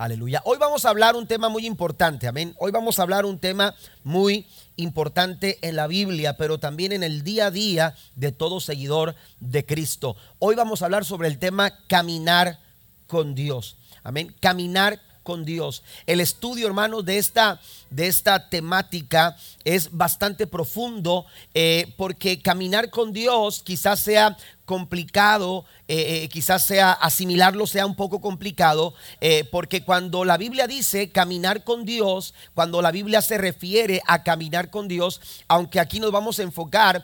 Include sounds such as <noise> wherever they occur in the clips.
Aleluya. Hoy vamos a hablar un tema muy importante, amén. Hoy vamos a hablar un tema muy importante en la Biblia, pero también en el día a día de todo seguidor de Cristo. Hoy vamos a hablar sobre el tema caminar con Dios. Amén. Caminar con Dios. El estudio, hermanos, de esta, de esta temática es bastante profundo eh, porque caminar con Dios quizás sea complicado, eh, eh, quizás sea asimilarlo sea un poco complicado, eh, porque cuando la Biblia dice caminar con Dios, cuando la Biblia se refiere a caminar con Dios, aunque aquí nos vamos a enfocar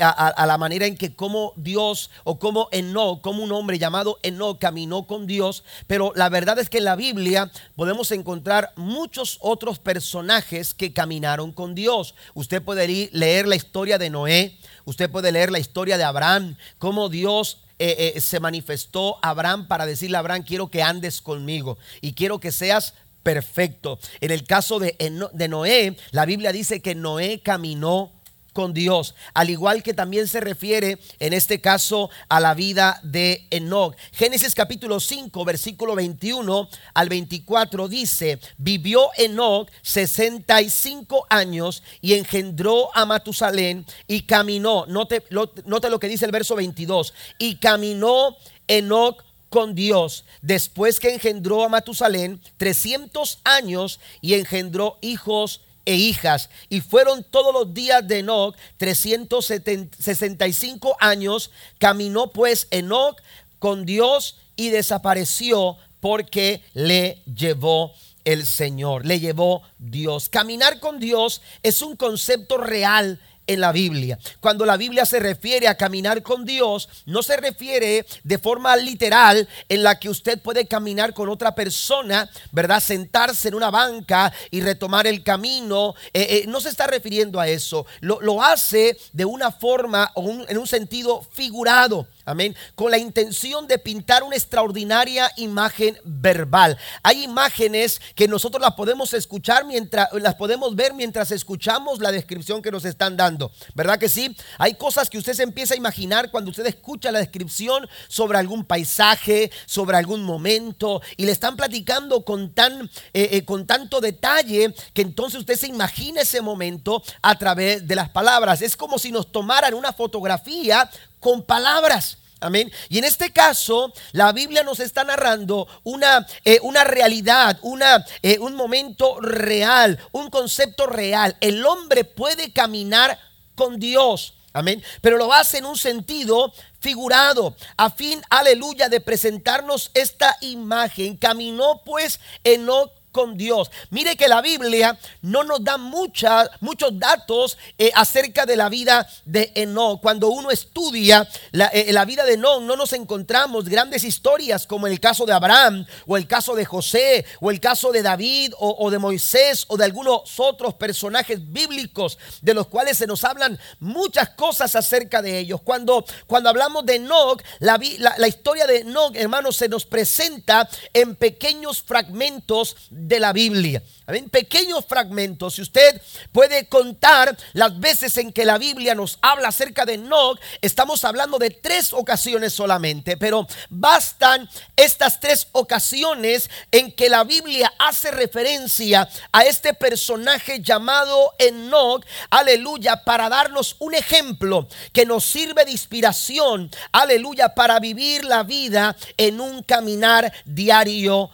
a, la manera en que como Dios o como Enoch, como un hombre llamado Enoch caminó con Dios, pero la verdad es que en la Biblia podemos encontrar muchos otros personajes que caminaron con Dios. Usted puede leer la historia de Noé, usted puede leer la historia de Abraham, cómo Dios eh, eh, se manifestó a Abraham para decirle a Abraham, quiero que andes conmigo y quiero que seas perfecto. En el caso de, de Noé, la Biblia dice que Noé caminó con Dios, al igual que también se refiere en este caso a la vida de Enoch. Génesis capítulo 5, versículo 21 al 24 dice, vivió Enoch 65 años y engendró a Matusalén y caminó, note, lo que dice el verso 22, y caminó Enoch con Dios después que engendró a Matusalén 300 años y engendró hijos e hijas. Y fueron todos los días de Enoch 365 años. Caminó pues Enoch con Dios y desapareció porque le llevó el Señor, le llevó Dios. Caminar con Dios es un concepto real en la Biblia. Cuando la Biblia se refiere a caminar con Dios, no se refiere de forma literal en la que usted puede caminar con otra persona, ¿verdad? Sentarse en una banca y retomar el camino. Eh, eh, no se está refiriendo a eso. Lo, lo hace de una forma o en un sentido figurado. Amén. Con la intención de pintar una extraordinaria imagen verbal. Hay imágenes que nosotros las podemos escuchar mientras, las podemos ver mientras escuchamos la descripción que nos están dando. ¿Verdad que sí? Hay cosas que usted se empieza a imaginar cuando usted escucha la descripción sobre algún paisaje, sobre algún momento, y le están platicando con, tan, eh, eh, con tanto detalle que entonces usted se imagina ese momento a través de las palabras. Es como si nos tomaran una fotografía con palabras. Amén. Y en este caso, la Biblia nos está narrando una, eh, una realidad, una, eh, un momento real, un concepto real. El hombre puede caminar con Dios. Amén. Pero lo hace en un sentido figurado, a fin, aleluya, de presentarnos esta imagen. Caminó pues en con Dios. Mire que la Biblia no nos da muchos datos eh, acerca de la vida de Enoch. Cuando uno estudia la, eh, la, vida de Enoch, no nos encontramos grandes historias como el caso de Abraham, o el caso de José, o el caso de David, o, de Moisés, o de algunos otros personajes bíblicos de los cuales se nos hablan muchas cosas acerca de ellos. Cuando, cuando hablamos de Enoch, la, la, historia de Enoch, hermanos, se nos presenta en pequeños fragmentos la Biblia. En pequeños fragmentos, si usted puede contar las veces en que la Biblia nos habla acerca de Enoch, estamos hablando de tres ocasiones solamente, pero bastan estas tres ocasiones en que la Biblia hace referencia a este personaje llamado Enoch, aleluya, para darnos un ejemplo que nos sirve de inspiración, aleluya, para vivir la vida en un caminar diario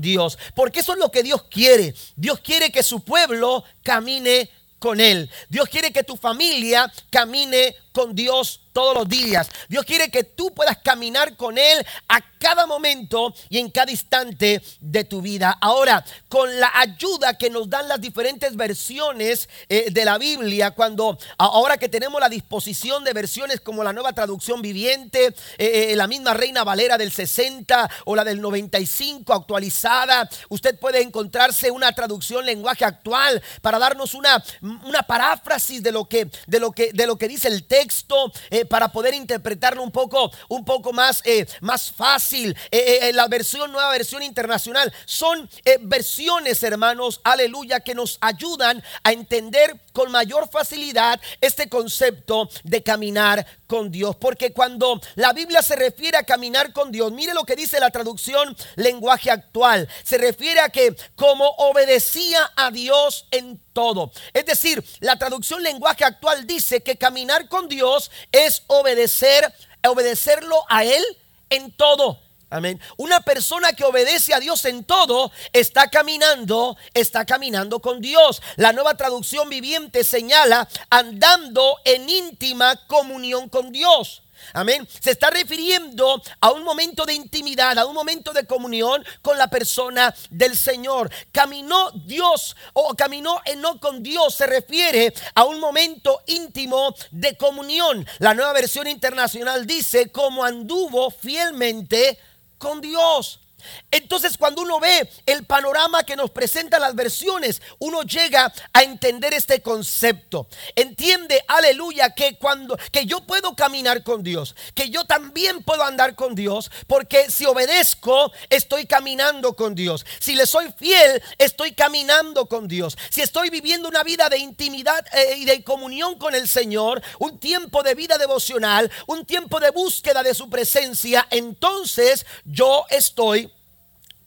Dios. Porque eso es lo que Dios quiere. Dios quiere que su pueblo camine con Él. Dios quiere que tu familia camine con Dios todos los días. Dios quiere que tú puedas caminar con Él a cada momento y en cada instante de tu vida. Ahora, con la ayuda que nos dan las diferentes versiones eh, de la Biblia, cuando ahora que tenemos la disposición de versiones como la nueva traducción viviente, eh, eh, la misma Reina Valera del 60 o la del 95 actualizada, usted puede encontrarse una traducción lenguaje actual para darnos una, una paráfrasis de lo que, de lo que, de lo que dice el texto para poder interpretarlo un poco, un poco más, eh, más fácil. Eh, eh, la versión, nueva versión internacional, son versiones, hermanos, aleluya, que nos ayudan a entender con mayor facilidad este concepto de caminar Dios. Porque cuando la Biblia se refiere a caminar con Dios, mire lo que dice la traducción lenguaje actual. Se refiere a que como obedecía a Dios en todo. Es decir, la traducción lenguaje actual dice que caminar con Dios es obedecer, obedecerlo a Él en todo. Amén. Una persona que obedece a Dios en todo está caminando, está caminando con Dios. La nueva traducción viviente señala andando en íntima comunión con Dios. Amén. Se está refiriendo a un momento de intimidad, a un momento de comunión con la persona del Señor. Caminó Dios o caminó no con Dios se refiere a un momento íntimo de comunión. La nueva versión internacional dice como anduvo fielmente con Dios. Entonces cuando uno ve el panorama que nos presentan las versiones, uno llega a entender este concepto. Entiende, aleluya, que cuando que yo puedo caminar con Dios, que yo también puedo andar con Dios, porque si obedezco, estoy caminando con Dios. Si le soy fiel, estoy caminando con Dios. Si estoy viviendo una vida de intimidad eh, y de comunión con el Señor, un tiempo de vida devocional, un tiempo de búsqueda de su presencia, entonces yo estoy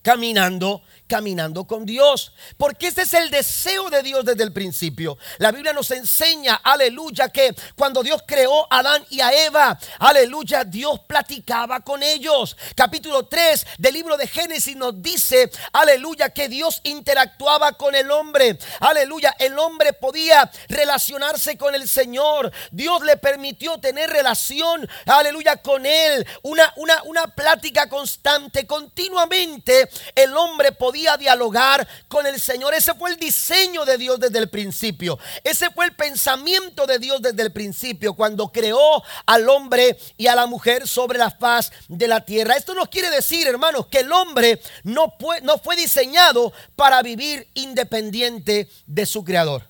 caminando caminando con Dios. Porque ese es el deseo de Dios desde el principio. La Biblia nos enseña, aleluya, que cuando Dios creó a Adán y a Eva, aleluya, Dios platicaba con ellos. Capítulo 3 del libro de Génesis nos dice, aleluya, que Dios interactuaba con el hombre. Aleluya, el hombre podía relacionarse con el Señor. Dios le permitió tener relación, aleluya, con él. Una, una, una plática constante, continuamente el hombre podía dialogar con el Señor. Ese fue el diseño de Dios desde el principio. Ese fue el pensamiento de Dios desde el principio, cuando creó al hombre y a la mujer sobre la faz de la tierra. Esto nos quiere decir, hermanos, que el hombre no fue, no fue diseñado para vivir independiente de su creador.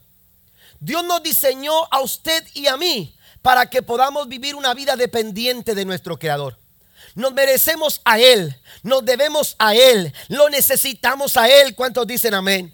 Dios nos diseñó a usted y a mí para que podamos vivir una vida dependiente de nuestro creador. Nos merecemos a Él, nos debemos a Él, lo necesitamos a Él. ¿Cuántos dicen amén?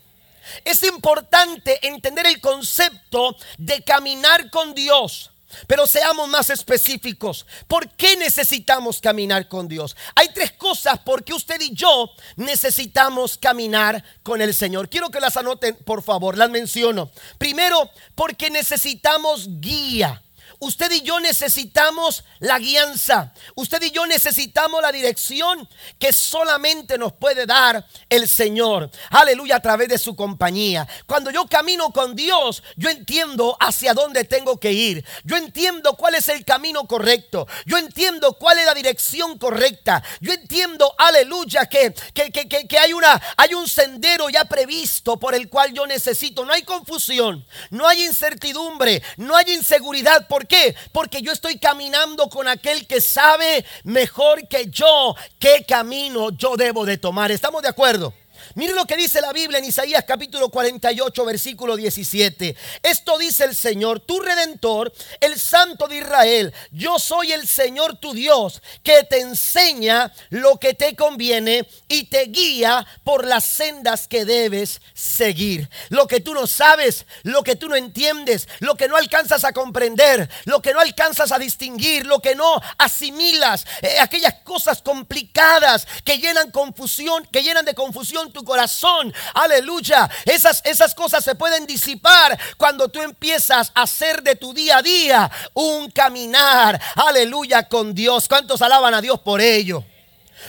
Es importante entender el concepto de caminar con Dios. Pero seamos más específicos. ¿Por qué necesitamos caminar con Dios? Hay tres cosas por qué usted y yo necesitamos caminar con el Señor. Quiero que las anoten, por favor, las menciono. Primero, porque necesitamos guía. Usted y yo necesitamos la guianza. Usted y yo necesitamos la dirección que solamente nos puede dar el Señor. Aleluya, a través de su compañía. Cuando yo camino con Dios, yo entiendo hacia dónde tengo que ir. Yo entiendo cuál es el camino correcto. Yo entiendo cuál es la dirección correcta. Yo entiendo, aleluya, que, que, hay, una, hay un sendero ya previsto por el cual yo necesito. No hay confusión, no hay incertidumbre, no hay inseguridad. Porque qué? Porque yo estoy caminando con aquel que sabe mejor que yo qué camino yo debo de tomar. ¿Estamos de acuerdo? Mire lo que dice la Biblia en Isaías capítulo 48 versículo 17. Esto dice el Señor, tu redentor, el Santo de Israel. Yo soy el Señor tu Dios que te enseña lo que te conviene y te guía por las sendas que debes seguir. Lo que tú no sabes, lo que tú no entiendes, lo que no alcanzas a comprender, lo que no alcanzas a distinguir, lo que no asimilas, eh, aquellas cosas complicadas que llenan confusión, que llenan de confusión tu corazón. Aleluya. Esas, esas cosas se pueden disipar cuando tú empiezas a hacer de tu día a día un caminar. Aleluya con Dios. ¿Cuántos alaban a Dios por ello?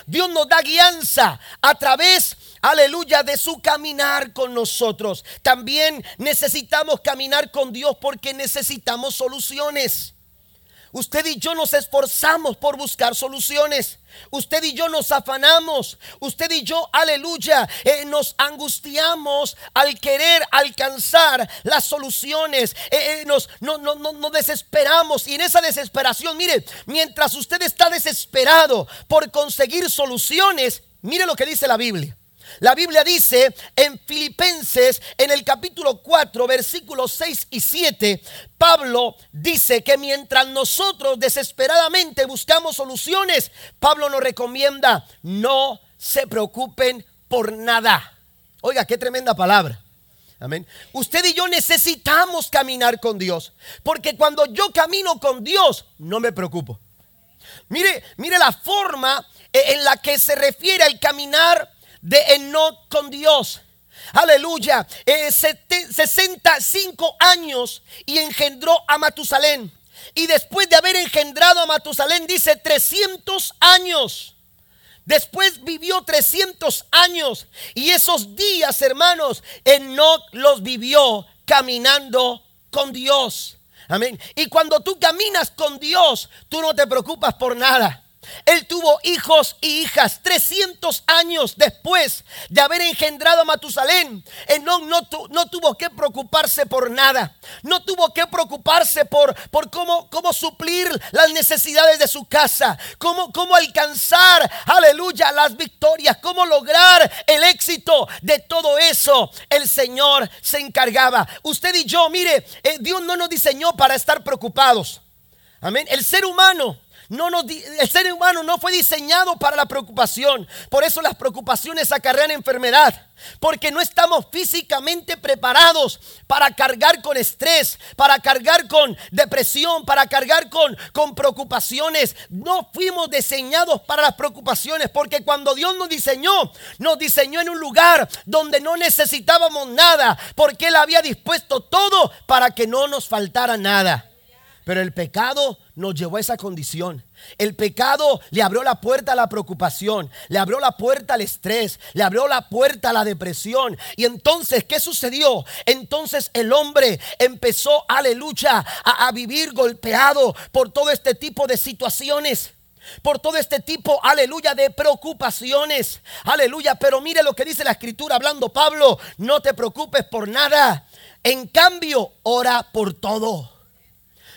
Dios nos da guianza a través aleluya, de su caminar con nosotros. También necesitamos caminar con Dios porque necesitamos soluciones. Usted y yo nos esforzamos por buscar soluciones. Usted y yo nos afanamos. Usted y yo, aleluya, eh, nos angustiamos al querer alcanzar las soluciones. Eh, eh, nos no, no, no, desesperamos. Y en esa desesperación, mire, mientras usted está desesperado por conseguir soluciones, mire lo que dice la Biblia. La Biblia dice en Filipenses, en el capítulo 4, versículos 6 y 7, Pablo dice que mientras nosotros desesperadamente buscamos soluciones, Pablo nos recomienda, no se preocupen por nada. Oiga, qué tremenda palabra. Amén. Usted y yo necesitamos caminar con Dios. Porque cuando yo camino con Dios, no me preocupo. Mire, mire la forma eh, en la que se refiere al caminar de Enoch con Dios. Aleluya. 65 eh, años y engendró a Matusalén. Y después de haber engendrado a Matusalén, dice 300 años. Después vivió 300 años. Y esos días, hermanos, Enoch los vivió caminando con Dios. Amén. Y cuando tú caminas con Dios, tú no te preocupas por nada. Él tuvo hijos y hijas 300 años después de haber engendrado a Matusalén. Enón no, no, tuvo que preocuparse por nada. No tuvo que preocuparse por, por cómo, cómo suplir las necesidades de su casa. Cómo, cómo alcanzar, aleluya, las victorias. Cómo lograr el éxito de todo eso. El Señor se encargaba. Usted y yo, mire, eh, Dios no nos diseñó para estar preocupados. Amén. El ser humano no el ser humano no fue diseñado para la preocupación. Por eso las preocupaciones acarrean enfermedad. Porque no estamos físicamente preparados para cargar con estrés, para cargar con depresión, para cargar con, con preocupaciones. No fuimos diseñados para las preocupaciones. Porque cuando Dios nos diseñó, nos diseñó en un lugar donde no necesitábamos nada. Porque Él había dispuesto todo para que no nos faltara nada. Pero el pecado nos llevó a esa condición. El pecado le abrió la puerta a la preocupación, le abrió la puerta al estrés, le abrió la puerta a la depresión. Y entonces, ¿qué sucedió? Entonces el hombre empezó, aleluya, a, a vivir golpeado por todo este tipo de situaciones por todo este tipo, aleluya, de preocupaciones. Aleluya, pero mire lo que dice la escritura hablando Pablo, no te preocupes por nada. En cambio, ora por todo.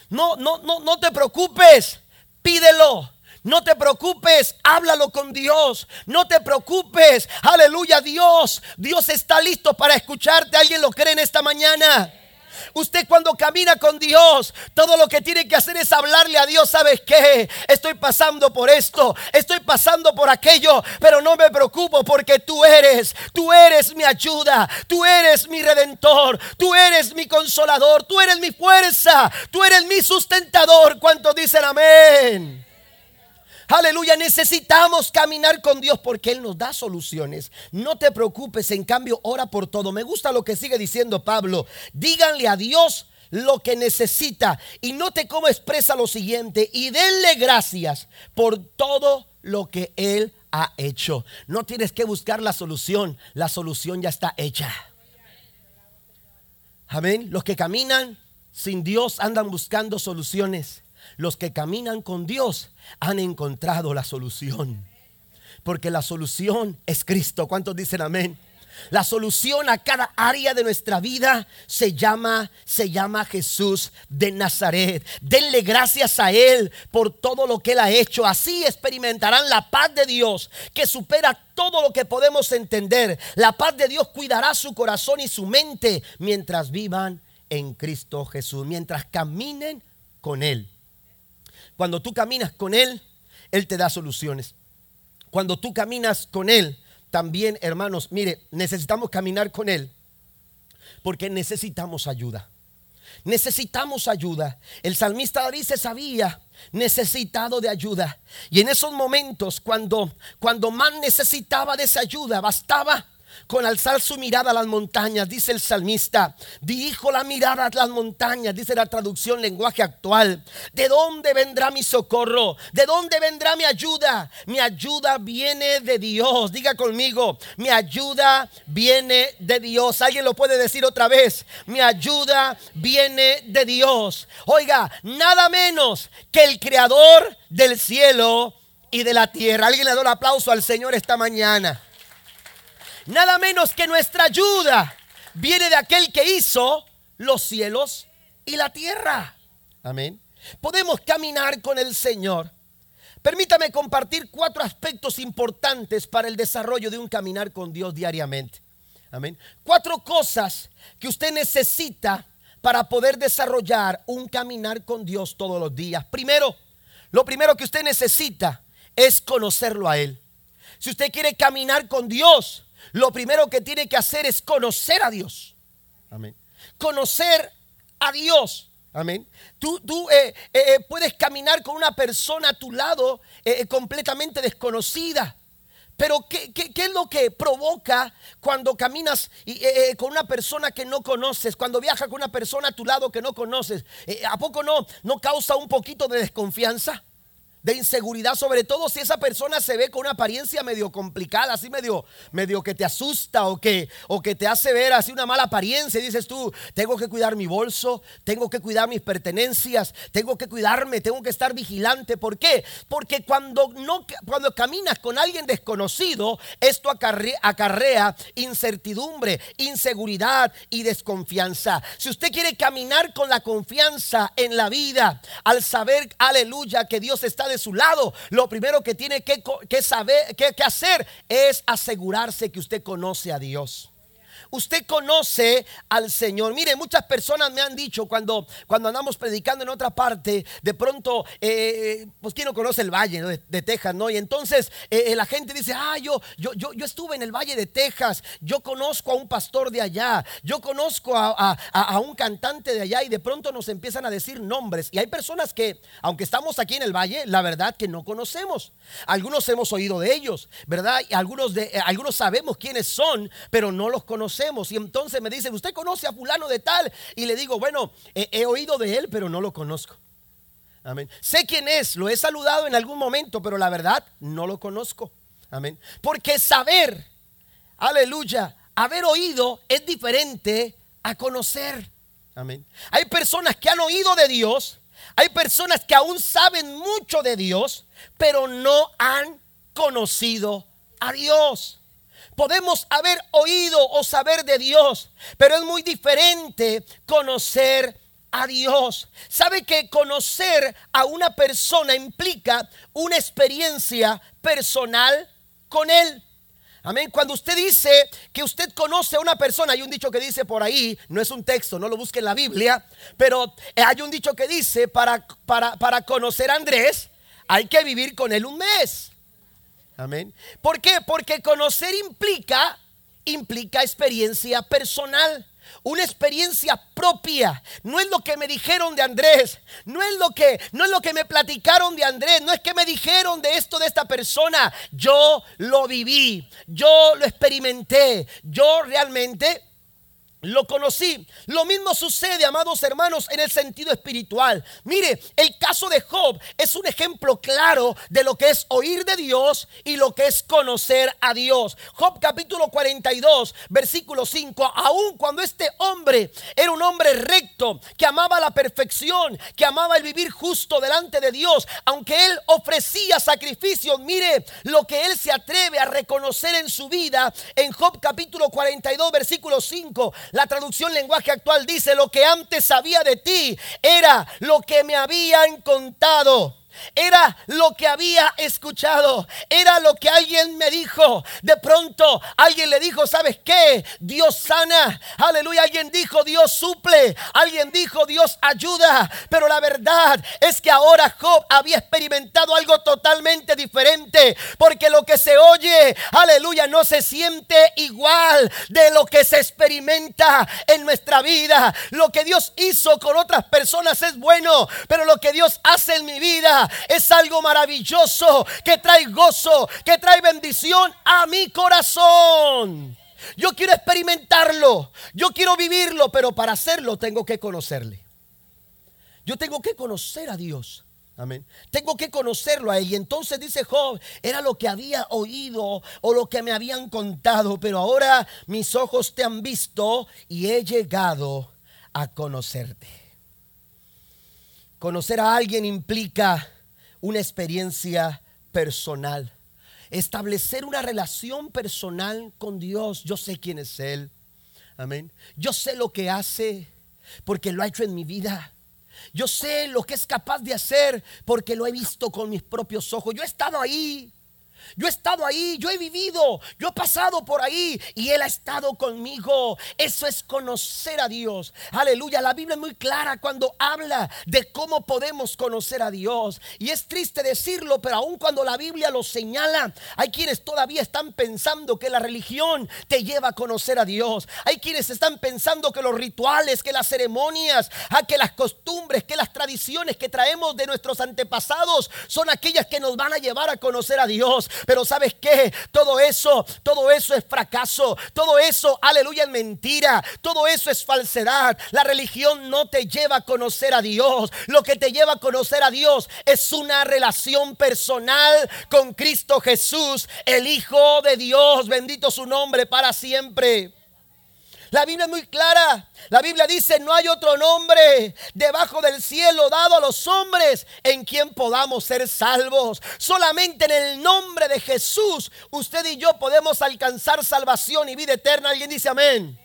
No, no, no, no te preocupes. Pídelo. No te preocupes, háblalo con Dios. No te preocupes, aleluya Dios. Dios está listo para escucharte. ¿Alguien lo cree en esta mañana? Usted cuando camina con Dios, todo lo que tiene que hacer es hablarle a Dios. ¿Sabes qué? Estoy pasando por esto, estoy pasando por aquello, pero no me preocupo porque tú eres, tú eres mi ayuda, tú eres mi redentor, tú eres mi consolador, tú eres mi fuerza, tú eres mi sustentador. ¿Cuántos dicen amén? Aleluya, necesitamos caminar con Dios porque Él nos da soluciones. No te preocupes, en cambio, ora por todo. Me gusta lo que sigue diciendo Pablo. Díganle a Dios lo que necesita y note cómo expresa lo siguiente y denle gracias por todo lo que Él ha hecho. No tienes que buscar la solución, la solución ya está hecha. Amén. Los que caminan sin Dios andan buscando soluciones. Los que caminan con Dios han encontrado la solución. Porque la solución es Cristo. ¿Cuántos dicen amén? La solución a cada área de nuestra vida se llama, se llama Jesús de Nazaret. Denle gracias a Él por todo lo que Él ha hecho. Así experimentarán la paz de Dios que supera todo lo que podemos entender. La paz de Dios cuidará su corazón y su mente mientras vivan en Cristo Jesús, mientras caminen con Él. Cuando tú caminas con Él, Él te da soluciones. Cuando tú caminas con Él, también, hermanos, mire, necesitamos caminar con Él porque necesitamos ayuda. Necesitamos ayuda. El salmista David se sabía necesitado de ayuda. Y en esos momentos, cuando, cuando más necesitaba de esa ayuda, bastaba con alzar su mirada a las montañas, dice el salmista. Dirijo la mirada a las montañas, dice la traducción lenguaje actual. ¿De dónde vendrá mi socorro? ¿De dónde vendrá mi ayuda? Mi ayuda viene de Dios. Diga conmigo, mi ayuda viene de Dios. ¿Alguien lo puede decir otra vez? Mi ayuda viene de Dios. Oiga, nada menos que el creador del cielo y de la tierra. Alguien le da un aplauso al Señor esta mañana. Nada menos que nuestra ayuda viene de aquel que hizo los cielos y la tierra. Amén. Podemos caminar con el Señor. Permítame compartir cuatro aspectos importantes para el desarrollo de un caminar con Dios diariamente. Amén. Cuatro cosas que usted necesita para poder desarrollar un caminar con Dios todos los días. Primero, lo primero que usted necesita es conocerlo a Él. Si usted quiere caminar con Dios, lo primero que tiene que hacer es conocer a Dios. Amén. Conocer a Dios. Amén. Tú, tú eh, eh, eh, puedes caminar con una persona a tu lado completamente desconocida. Pero ¿qué, es lo que provoca cuando caminas con una persona que no conoces? Cuando viajas con una persona a tu lado que no conoces. ¿A poco no, no causa un poquito de desconfianza? De inseguridad, sobre todo si esa persona se ve con una apariencia medio complicada, así medio, medio que te asusta o que, o que te hace ver así una mala apariencia. Y dices tú, tengo que cuidar mi bolso, tengo que cuidar mis pertenencias, tengo que cuidarme, tengo que estar vigilante. ¿Por qué? Porque cuando, no, cuando caminas con alguien desconocido, esto acarrea, incertidumbre, inseguridad y desconfianza. Si usted quiere caminar con la confianza en la vida, al saber, aleluya, que Dios está de su lado, lo primero que tiene que, saber, que, que hacer es asegurarse que usted conoce a Dios usted conoce al Señor. Mire, muchas personas me han dicho cuando, cuando andamos predicando en otra parte, de pronto, eh, pues quién no conoce el valle de, Texas, ¿no? Y entonces eh, la gente dice, ah, yo, yo, yo, yo, estuve en el valle de Texas, yo conozco a un pastor de allá, yo conozco a, a un cantante de allá y de pronto nos empiezan a decir nombres. Y hay personas que, aunque estamos aquí en el valle, la verdad que no conocemos. Algunos hemos oído de ellos, ¿verdad? Y algunos, de, eh, algunos sabemos quiénes son, pero no los conocemos. Y entonces me dicen, ¿usted conoce a fulano de tal? Y le digo, bueno, he, oído de él, pero no lo conozco. Amén. Sé quién es, lo he saludado en algún momento, pero la verdad no lo conozco. Amén. Porque saber, aleluya, haber oído es diferente a conocer. Amén. Hay personas que han oído de Dios, hay personas que aún saben mucho de Dios, pero no han conocido a Dios. Podemos haber oído o saber de Dios, pero es muy diferente conocer a Dios. ¿Sabe que conocer a una persona implica una experiencia personal con Él? Amén. Cuando usted dice que usted conoce a una persona, hay un dicho que dice por ahí, no es un texto, no lo busque en la Biblia, pero hay un dicho que dice, para, para, para conocer a Andrés, hay que vivir con él un mes. Amén. ¿Por qué? Porque conocer implica, implica experiencia personal. Una experiencia propia. No es lo que me dijeron de Andrés. No es lo que, no es lo que me platicaron de Andrés. No es que me dijeron de esto de esta persona. Yo lo viví. Yo lo experimenté. Yo realmente lo conocí. Lo mismo sucede, amados hermanos, en el sentido espiritual. Mire, el caso de Job es un ejemplo claro de lo que es oír de Dios y lo que es conocer a Dios. Job capítulo 42, versículo 5. Aun cuando este hombre era un hombre recto, que amaba la perfección, que amaba el vivir justo delante de Dios, aunque él ofrecía sacrificios, mire lo que él se atreve a reconocer en su vida en Job capítulo 42, versículo 5. La traducción lenguaje actual dice, lo que antes sabía de ti era lo que me habían contado. Era lo que había escuchado. Era lo que alguien me dijo. De pronto alguien le dijo, ¿sabes qué? Dios sana. Aleluya. Alguien dijo, Dios suple. Alguien dijo, Dios ayuda. Pero la verdad es que ahora Job había experimentado algo totalmente diferente. Porque lo que se oye, aleluya, no se siente igual de lo que se experimenta en nuestra vida. Lo que Dios hizo con otras personas es bueno. Pero lo que Dios hace en mi vida es algo maravilloso que trae gozo, que trae bendición a mi corazón. Yo quiero experimentarlo, yo quiero vivirlo, pero para hacerlo tengo que conocerle. Yo tengo que conocer a Dios. Amén. Tengo que conocerlo a él. Y entonces dice Job, era lo que había oído o lo que me habían contado, pero ahora mis ojos te han visto y he llegado a conocerte. Conocer a alguien implica una experiencia personal. Establecer una relación personal con Dios. Yo sé quién es Él. Amén. Yo sé lo que hace porque lo ha hecho en mi vida. Yo sé lo que es capaz de hacer porque lo he visto con mis propios ojos. Yo he estado ahí. Yo he estado ahí, yo he vivido, yo he pasado por ahí y Él ha estado conmigo. Eso es conocer a Dios. Aleluya, la Biblia es muy clara cuando habla de cómo podemos conocer a Dios. Y es triste decirlo, pero aun cuando la Biblia lo señala, hay quienes todavía están pensando que la religión te lleva a conocer a Dios. Hay quienes están pensando que los rituales, que las ceremonias, a que las costumbres, que las tradiciones que traemos de nuestros antepasados son aquellas que nos van a llevar a conocer a Dios. Pero ¿sabes qué? Todo eso, todo eso es fracaso. Todo eso, aleluya, es mentira. Todo eso es falsedad. La religión no te lleva a conocer a Dios. Lo que te lleva a conocer a Dios es una relación personal con Cristo Jesús, el Hijo de Dios. Bendito su nombre para siempre. La Biblia es muy clara. La Biblia dice, no hay otro nombre debajo del cielo dado a los hombres en quien podamos ser salvos. Solamente en el nombre de Jesús usted y yo podemos alcanzar salvación y vida eterna. Alguien dice amén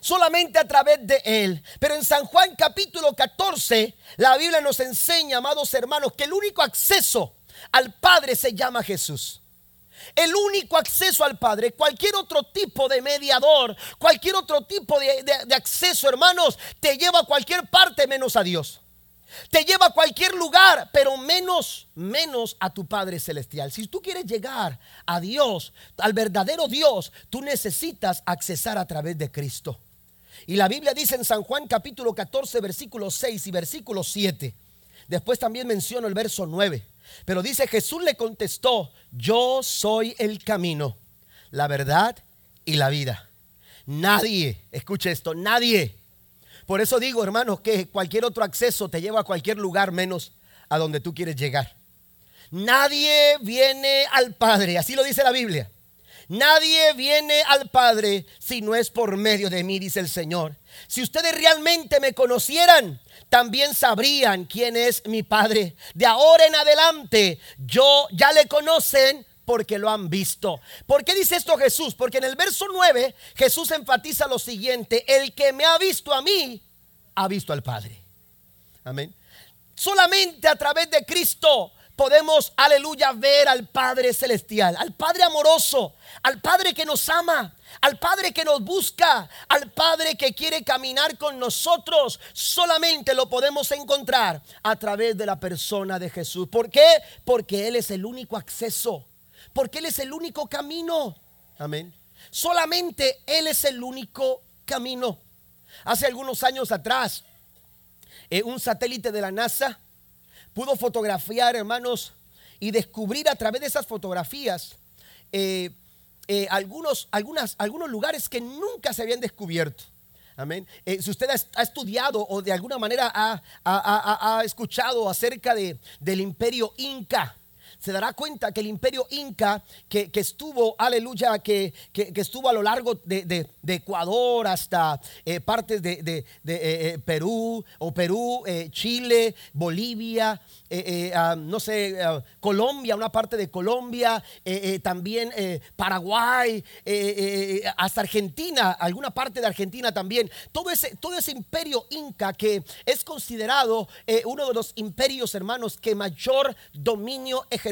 solamente a través de Él. Pero en San Juan capítulo 14, la Biblia nos enseña, amados hermanos, que el único acceso al Padre se llama Jesús el único acceso al Padre. Cualquier otro tipo de mediador, cualquier otro tipo de, acceso, hermanos, te lleva a cualquier parte menos a Dios. Te lleva a cualquier lugar, pero menos, menos a tu Padre Celestial. Si tú quieres llegar a Dios, al verdadero Dios, tú necesitas accesar a través de Cristo. Y la Biblia dice en San Juan capítulo 14, versículo 6 y versículo 7. Después también menciono el verso 9. Pero dice Jesús le contestó, yo soy el camino, la verdad y la vida. Nadie, escuche esto, nadie. Por eso digo, hermanos, que cualquier otro acceso te lleva a cualquier lugar menos a donde tú quieres llegar. Nadie viene al Padre, así lo dice la Biblia. Nadie viene al Padre si no es por medio de mí, dice el Señor. Si ustedes realmente me conocieran, también sabrían quién es mi Padre. De ahora en adelante, yo ya le conocen porque lo han visto. ¿Por qué dice esto Jesús? Porque en el verso 9 Jesús enfatiza lo siguiente, el que me ha visto a mí, ha visto al Padre. Amén. Solamente a través de Cristo podemos, aleluya, ver al Padre Celestial, al Padre amoroso, al Padre que nos ama, al Padre que nos busca, al Padre que quiere caminar con nosotros. Solamente lo podemos encontrar a través de la persona de Jesús. ¿Por qué? Porque Él es el único acceso, porque Él es el único camino. Amén. Solamente Él es el único camino. Hace algunos años atrás, eh, un satélite de la NASA pudo fotografiar, hermanos, y descubrir a través de esas fotografías eh, eh, algunos, algunas, algunos lugares que nunca se habían descubierto. Amén. Eh, si usted ha, estudiado o de alguna manera ha, ha escuchado acerca de, del imperio inca, se dará cuenta que el imperio inca que, estuvo, aleluya, que, que, estuvo a lo largo de, Ecuador hasta eh, partes de, eh, eh, Perú o Perú, Chile, Bolivia, ah, no sé, Colombia, una parte de Colombia, también Paraguay, hasta Argentina, alguna parte de Argentina también. Todo ese, todo ese imperio inca que es considerado uno de los imperios, hermanos, que mayor dominio ejerció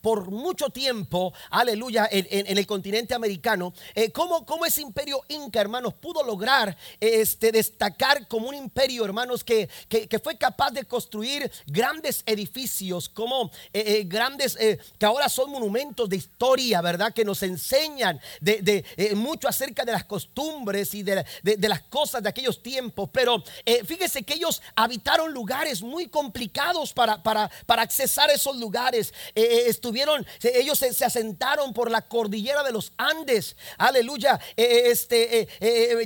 por mucho tiempo, aleluya, en, el continente americano, eh, cómo, ese imperio inca, hermanos, pudo lograr este, destacar como un imperio, hermanos, que, que, fue capaz de construir grandes edificios, como eh, eh, grandes, que ahora son monumentos de historia, ¿verdad? Que nos enseñan de, mucho acerca de las costumbres y de, de, las cosas de aquellos tiempos. Pero fíjese que ellos habitaron lugares muy complicados para, para, para accesar esos lugares. Eh, eh, estuvieron, ellos se, asentaron por la cordillera de los Andes, aleluya, eh, este,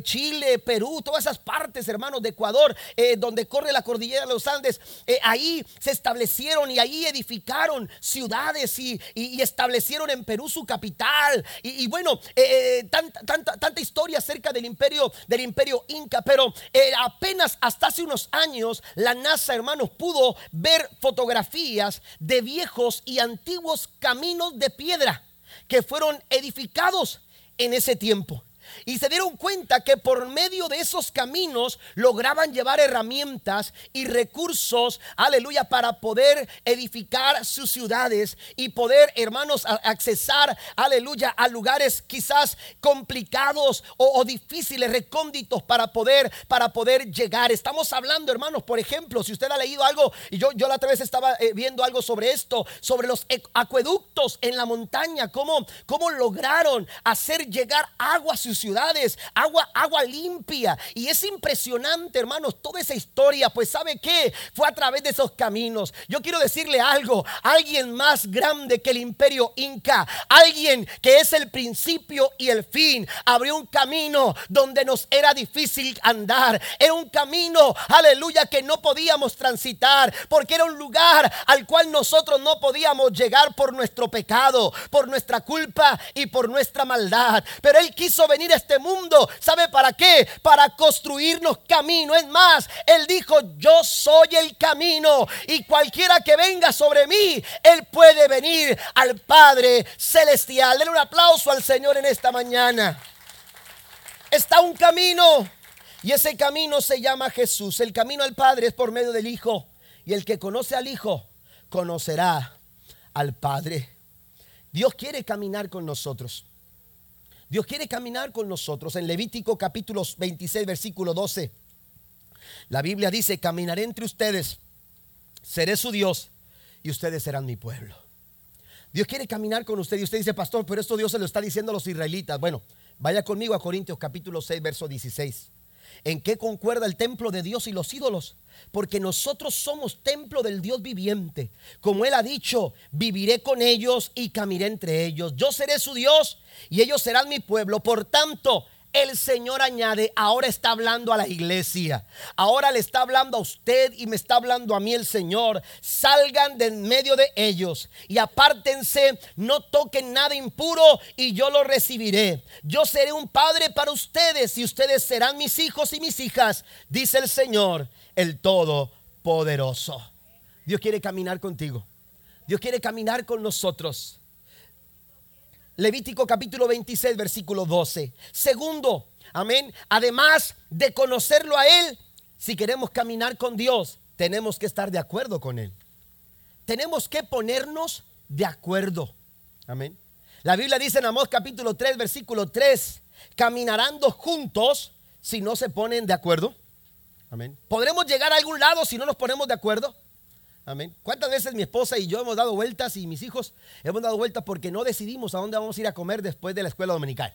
Chile, Perú, todas esas partes, hermanos, de Ecuador, donde corre la cordillera de los Andes, ahí se establecieron y ahí edificaron ciudades y, establecieron en Perú su capital. Y, bueno, tanta, tanta, tanta, historia acerca del imperio, del imperio inca, pero apenas hasta hace unos años la NASA, hermanos, pudo ver fotografías de viejos y antiguos caminos de piedra que fueron edificados en ese tiempo. Y se dieron cuenta que por medio de esos caminos lograban llevar herramientas y recursos, aleluya, para poder edificar sus ciudades y poder, hermanos, accesar, aleluya, a lugares quizás complicados o, difíciles, recónditos para poder, para poder llegar. Estamos hablando, hermanos, por ejemplo, si usted ha leído algo, y yo, yo la otra vez estaba eh, viendo algo sobre esto, sobre los acueductos en la montaña, cómo, cómo lograron hacer llegar agua a sus ciudades, agua, agua limpia. Y es impresionante, hermanos, toda esa historia, pues sabe que fue a través de esos caminos. Yo quiero decirle algo, alguien más grande que el imperio inca, alguien que es el principio y el fin, abrió un camino donde nos era difícil andar. Era un camino, aleluya, que no podíamos transitar, porque era un lugar al cual nosotros no podíamos llegar por nuestro pecado, por nuestra culpa y por nuestra maldad. Pero Él quiso venir este mundo, ¿sabe para qué? Para construirnos camino. Es más, Él dijo, yo soy el camino y cualquiera que venga sobre mí, Él puede venir al Padre Celestial. Denle un aplauso al Señor en esta mañana. Está un camino y ese camino se llama Jesús. El camino al Padre es por medio del Hijo y el que conoce al Hijo conocerá al Padre. Dios quiere caminar con nosotros. Dios quiere caminar con nosotros. En Levítico capítulo 26, versículo 12, la Biblia dice, caminaré entre ustedes, seré su Dios y ustedes serán mi pueblo. Dios quiere caminar con usted y usted dice, pastor, pero esto Dios se lo está diciendo a los israelitas. Bueno, vaya conmigo a Corintios capítulo 6, verso 16. ¿En qué concuerda el templo de Dios y los ídolos? Porque nosotros somos templo del Dios viviente. Como Él ha dicho, viviré con ellos y caminaré entre ellos. Yo seré su Dios y ellos serán mi pueblo. Por tanto, el Señor añade, ahora está hablando a la iglesia, ahora le está hablando a usted y me está hablando a mí el Señor. Salgan de en medio de ellos y apártense, no toquen nada impuro y yo lo recibiré. Yo seré un padre para ustedes y ustedes serán mis hijos y mis hijas, dice el Señor, el Todopoderoso. Dios quiere caminar contigo. Dios quiere caminar con nosotros. Levítico capítulo 26, versículo 12. Segundo, amén. Además de conocerlo a Él, si queremos caminar con Dios, tenemos que estar de acuerdo con Él. Tenemos que ponernos de acuerdo. Amén. La Biblia dice en Amós capítulo 3, versículo 3, caminarán dos juntos si no se ponen de acuerdo. Amén. ¿Podremos llegar a algún lado si no nos ponemos de acuerdo? Amén. ¿Cuántas veces mi esposa y yo hemos dado vueltas y mis hijos hemos dado vueltas porque no decidimos a dónde vamos a ir a comer después de la escuela dominical?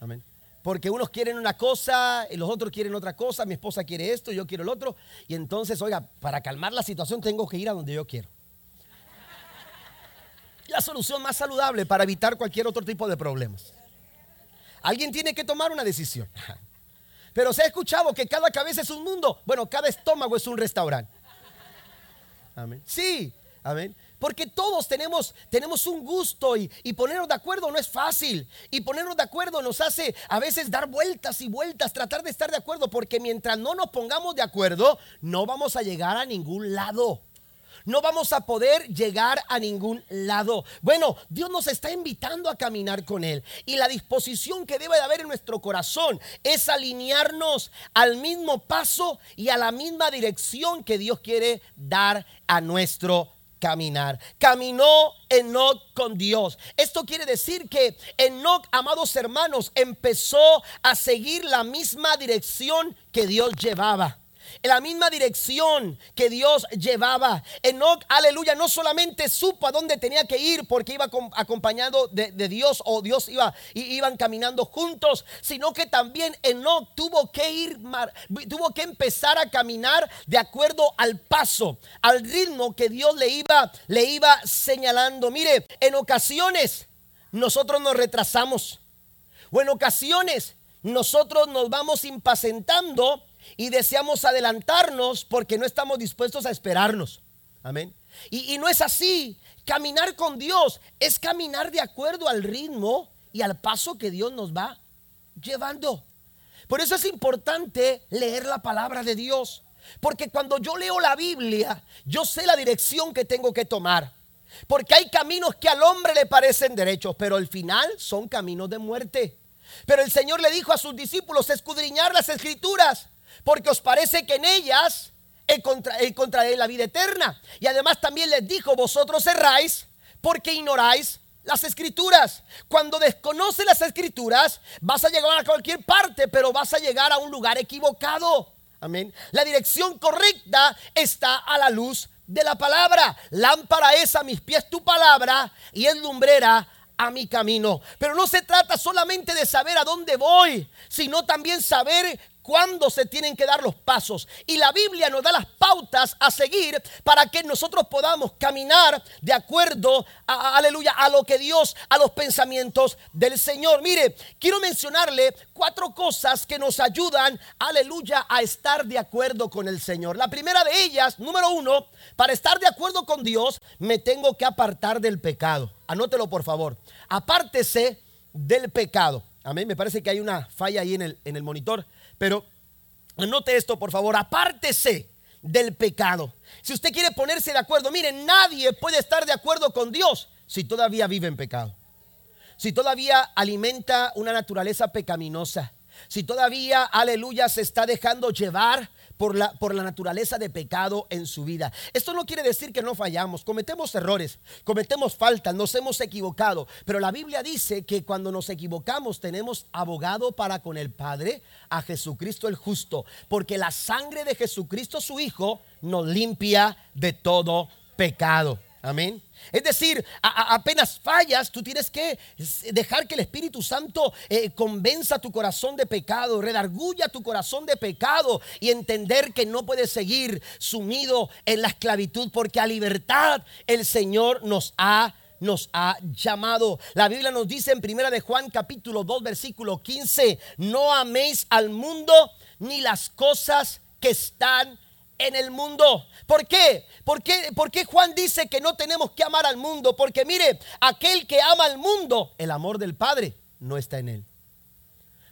Amén. Porque unos quieren una cosa y los otros quieren otra cosa. Mi esposa quiere esto, yo quiero el otro. Y entonces, oiga, para calmar la situación tengo que ir a donde yo quiero. La solución más saludable para evitar cualquier otro tipo de problemas. Alguien tiene que tomar una decisión. Pero se ha escuchado que cada cabeza es un mundo. Bueno, cada estómago es un restaurante. Amén. Sí, amén. Porque todos tenemos, tenemos un gusto y, y, ponernos de acuerdo no es fácil. Y ponernos de acuerdo nos hace a veces dar vueltas y vueltas, tratar de estar de acuerdo, porque mientras no nos pongamos de acuerdo, no vamos a llegar a ningún lado no vamos a poder llegar a ningún lado. Bueno, Dios nos está invitando a caminar con Él. Y la disposición que debe de haber en nuestro corazón es alinearnos al mismo paso y a la misma dirección que Dios quiere dar a nuestro caminar. Caminó Enoch con Dios. Esto quiere decir que Enoch, amados hermanos, empezó a seguir la misma dirección que Dios llevaba la misma dirección que Dios llevaba. Enoch, aleluya, no solamente supo a dónde tenía que ir porque iba acompañado de, Dios o Dios iba, iban caminando juntos, sino que también Enoch tuvo que ir, tuvo que empezar a caminar de acuerdo al paso, al ritmo que Dios le iba, le iba señalando. Mire, en ocasiones nosotros nos retrasamos o en ocasiones nosotros nos vamos impacientando y deseamos adelantarnos porque no estamos dispuestos a esperarnos. Amén. Y, no es así. Caminar con Dios es caminar de acuerdo al ritmo y al paso que Dios nos va llevando. Por eso es importante leer la palabra de Dios. Porque cuando yo leo la Biblia, yo sé la dirección que tengo que tomar. Porque hay caminos que al hombre le parecen derechos, pero al final son caminos de muerte. Pero el Señor le dijo a sus discípulos, escudriñar las escrituras, porque os parece que en ellas encontraré la vida eterna. Y además también les dijo, vosotros erráis porque ignoráis las escrituras. Cuando desconoces las escrituras, vas a llegar a cualquier parte, pero vas a llegar a un lugar equivocado. Amén. La dirección correcta está a la luz de la palabra. Lámpara es a mis pies tu palabra y es lumbrera a mi camino. Pero no se trata solamente de saber a dónde voy, sino también saber cuándo se tienen que dar los pasos. Y la Biblia nos da las pautas a seguir para que nosotros podamos caminar de acuerdo a, aleluya, a lo que Dios, a los pensamientos del Señor. Mire, quiero mencionarle cuatro cosas que nos ayudan, aleluya, a estar de acuerdo con el Señor. La primera de ellas, número uno, para estar de acuerdo con Dios, me tengo que apartar del pecado. Anótelo por favor. Apártese del pecado. Amén. Me parece que hay una falla ahí en el, en el monitor. Pero anote esto, por favor, apártese del pecado. Si usted quiere ponerse de acuerdo, mire, nadie puede estar de acuerdo con Dios si todavía vive en pecado. Si todavía alimenta una naturaleza pecaminosa. Si todavía, aleluya, se está dejando llevar por la, por la naturaleza de pecado en su vida. Esto no quiere decir que no fallamos, cometemos errores, cometemos faltas, nos hemos equivocado, pero la Biblia dice que cuando nos equivocamos tenemos abogado para con el Padre, a Jesucristo el justo, porque la sangre de Jesucristo su Hijo nos limpia de todo pecado. Amén. Es decir, apenas fallas, tú tienes que dejar que el Espíritu Santo eh, convenza tu corazón de pecado, redarguya tu corazón de pecado y entender que no puedes seguir sumido en la esclavitud porque a libertad el Señor nos ha nos ha llamado. La Biblia nos dice en primera de Juan capítulo 2 versículo 15, no améis al mundo ni las cosas que están en el mundo. ¿Por qué? ¿Por qué? Porque Juan dice que no tenemos que amar al mundo? Porque mire, aquel que ama al mundo, el amor del Padre no está en él.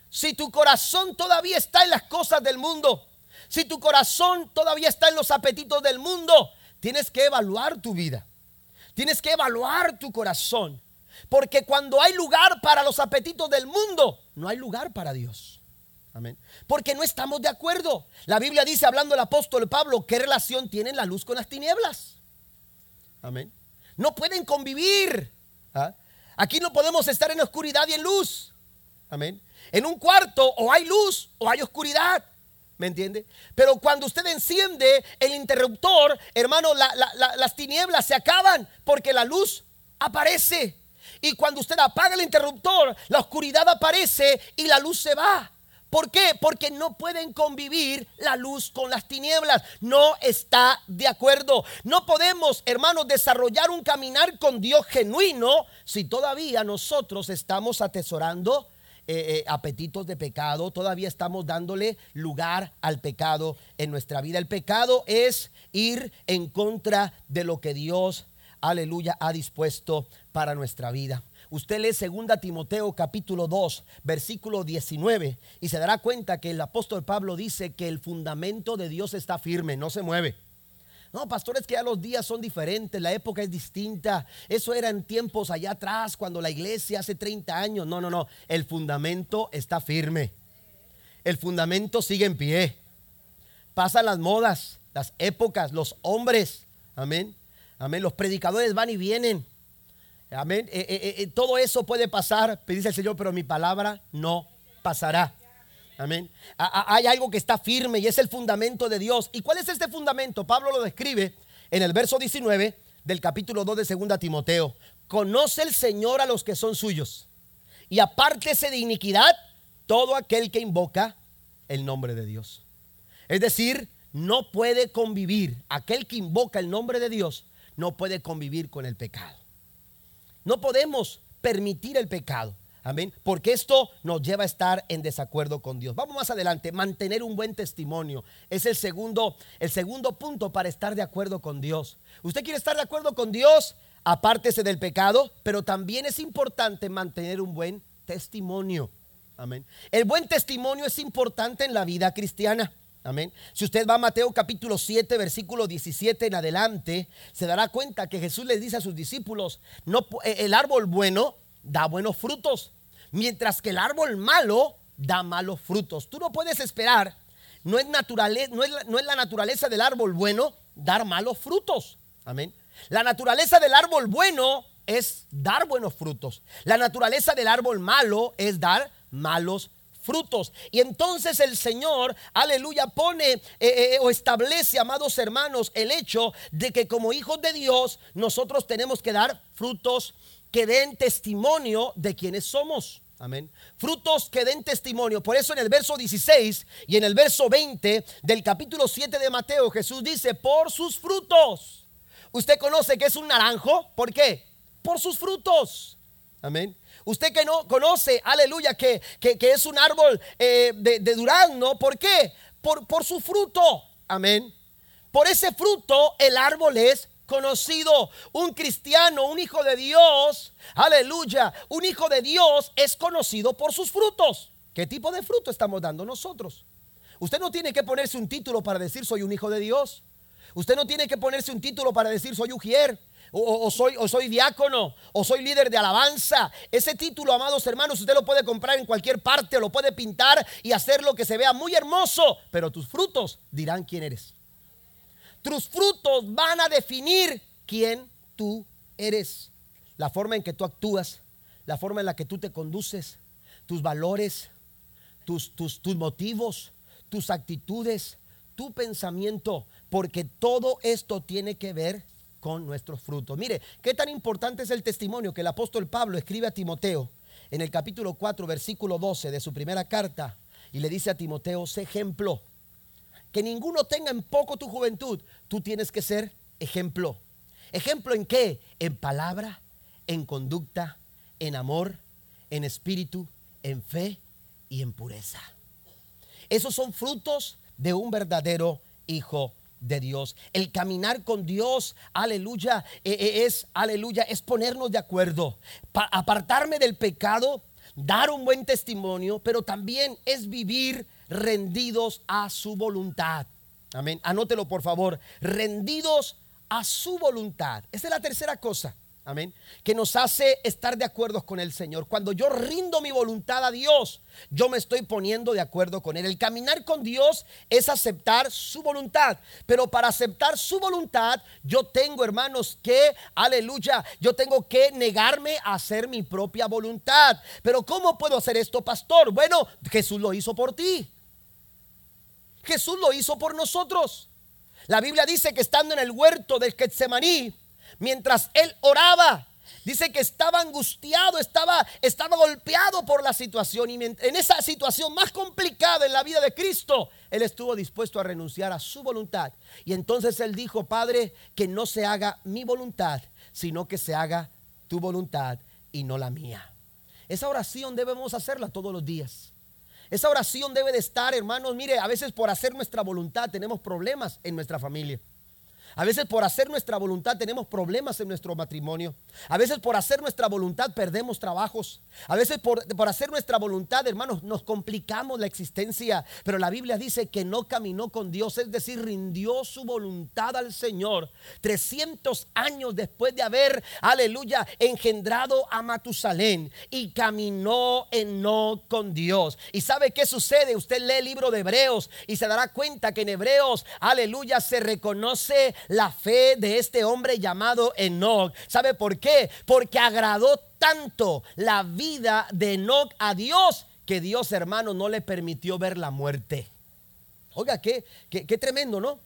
Si tu corazón todavía está en las cosas del mundo, si tu corazón todavía está en los apetitos del mundo, tienes que evaluar tu vida. Tienes que evaluar tu corazón. Porque cuando hay lugar para los apetitos del mundo, no hay lugar para Dios. Amén. Porque no estamos de acuerdo. La Biblia dice, hablando el apóstol Pablo, ¿qué relación tiene la luz con las tinieblas? Amén. No pueden convivir. ¿ah? Aquí no podemos estar en oscuridad y en luz. Amén. En un cuarto o hay luz o hay oscuridad. ¿Me entiende? Pero cuando usted enciende el interruptor, hermano, las tinieblas se acaban porque la luz aparece. Y cuando usted apaga el interruptor, la oscuridad aparece y la luz se va. ¿Por qué? Porque no pueden convivir la luz con las tinieblas. No está de acuerdo. No podemos, hermanos, desarrollar un caminar con Dios genuino si todavía nosotros estamos atesorando eh, eh, apetitos de pecado, todavía estamos dándole lugar al pecado en nuestra vida. El pecado es ir en contra de lo que Dios, aleluya, ha dispuesto para nuestra vida. Usted lee 2 Timoteo capítulo 2, versículo 19 y se dará cuenta que el apóstol Pablo dice que el fundamento de Dios está firme, no se mueve. No, pastores, que ya los días son diferentes, la época es distinta. Eso era en tiempos allá atrás, cuando la iglesia hace 30 años. No, no, no. El fundamento está firme. El fundamento sigue en pie. Pasan las modas, las épocas, los hombres. Amén. Amén. Los predicadores van y vienen. Amén. Eh, eh, eh, todo eso puede pasar, dice el Señor, pero mi palabra no pasará. Amén. Hay algo que está firme y es el fundamento de Dios. ¿Y cuál es este fundamento? Pablo lo describe en el verso 19 del capítulo 2 de 2 Timoteo. Conoce el Señor a los que son suyos y apártese de iniquidad todo aquel que invoca el nombre de Dios. Es decir, no puede convivir, aquel que invoca el nombre de Dios no puede convivir con el pecado. No podemos permitir el pecado. Amén. Porque esto nos lleva a estar en desacuerdo con Dios. Vamos más adelante, mantener un buen testimonio. Es el segundo, el segundo punto para estar de acuerdo con Dios. Usted quiere estar de acuerdo con Dios, apártese del pecado, pero también es importante mantener un buen testimonio. Amén. El buen testimonio es importante en la vida cristiana. Amén. Si usted va a Mateo capítulo 7, versículo 17 en adelante, se dará cuenta que Jesús le dice a sus discípulos, no, eh, el árbol bueno da buenos frutos, mientras que el árbol malo da malos frutos. Tú no puedes esperar, no es, no, es no es la naturaleza del árbol bueno dar malos frutos. Amén. La naturaleza del árbol bueno es dar buenos frutos. La naturaleza del árbol malo es dar malos frutos. Y entonces el Señor, aleluya, pone eh, eh, o establece, amados hermanos, el hecho de que como hijos de Dios nosotros tenemos que dar frutos que den testimonio de quienes somos. Amén. Frutos que den testimonio. Por eso en el verso 16 y en el verso 20 del capítulo 7 de Mateo Jesús dice, por sus frutos. Usted conoce que es un naranjo. ¿Por qué? Por sus frutos. Amén. Usted que no conoce, aleluya, que, que, es un árbol eh, de, de, durazno. ¿Por qué? Por, por su fruto. Amén. Por ese fruto el árbol es conocido. Un cristiano, un hijo de Dios, aleluya, un hijo de Dios es conocido por sus frutos. ¿Qué tipo de fruto estamos dando nosotros? Usted no tiene que ponerse un título para decir soy un hijo de Dios. Usted no tiene que ponerse un título para decir soy ujier. O, soy, o soy diácono, o soy líder de alabanza. Ese título, amados hermanos, usted lo puede comprar en cualquier parte, lo puede pintar y hacer lo que se vea muy hermoso, pero tus frutos dirán quién eres. Tus frutos van a definir quién tú eres. La forma en que tú actúas, la forma en la que tú te conduces, tus valores, tus, tus, tus motivos, tus actitudes, tu pensamiento, porque todo esto tiene que ver con nuestros frutos. Mire, qué tan importante es el testimonio que el apóstol Pablo escribe a Timoteo en el capítulo 4, versículo 12 de su primera carta, y le dice a Timoteo, sé ejemplo, que ninguno tenga en poco tu juventud, tú tienes que ser ejemplo. ¿Ejemplo en qué? En palabra, en conducta, en amor, en espíritu, en fe y en pureza. Esos son frutos de un verdadero hijo de Dios. El caminar con Dios, aleluya, e, e, es, aleluya, es ponernos de acuerdo. apartarme del pecado, dar un buen testimonio, pero también es vivir rendidos a su voluntad. Amén. Anótelo por favor. Rendidos a su voluntad. Esa es la tercera cosa. Amén. Que nos hace estar de acuerdo con el Señor. Cuando yo rindo mi voluntad a Dios, yo me estoy poniendo de acuerdo con Él. El caminar con Dios es aceptar su voluntad. Pero para aceptar su voluntad, yo tengo, hermanos, que, aleluya, yo tengo que negarme a hacer mi propia voluntad. Pero ¿cómo puedo hacer esto, pastor? Bueno, Jesús lo hizo por ti. Jesús lo hizo por nosotros. La Biblia dice que estando en el huerto del Getsemaní, mientras él oraba. Dice que estaba angustiado, estaba, estaba golpeado por la situación y en esa situación más complicada en la vida de Cristo, él estuvo dispuesto a renunciar a su voluntad. Y entonces él dijo, Padre, que no se haga mi voluntad, sino que se haga tu voluntad y no la mía. Esa oración debemos hacerla todos los días. Esa oración debe de estar, hermanos, mire, a veces por hacer nuestra voluntad tenemos problemas en nuestra familia. A veces por hacer nuestra voluntad tenemos problemas en nuestro matrimonio. A veces por hacer nuestra voluntad perdemos trabajos. A veces por, hacer nuestra voluntad, hermanos, nos complicamos la existencia. Pero la Biblia dice que no caminó con Dios, es decir, rindió su voluntad al Señor 300 años después de haber, aleluya, engendrado a Matusalén y caminó en no con Dios. ¿Y sabe qué sucede? Usted lee el libro de Hebreos y se dará cuenta que en Hebreos, aleluya, se reconoce la fe de este hombre llamado Enoch. ¿Sabe por qué? Porque agradó tanto la vida de Enoch a Dios que Dios, hermano, no le permitió ver la muerte. Oiga, qué, qué, qué tremendo, ¿no?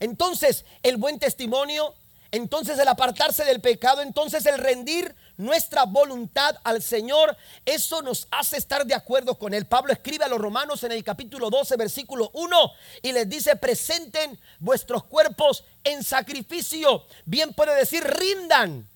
Entonces, el buen testimonio entonces el apartarse del pecado, entonces el rendir nuestra voluntad al Señor, eso nos hace estar de acuerdo con Él. Pablo escribe a los romanos en el capítulo 12, versículo 1, y les dice, presenten vuestros cuerpos en sacrificio. Bien puede decir, rindan,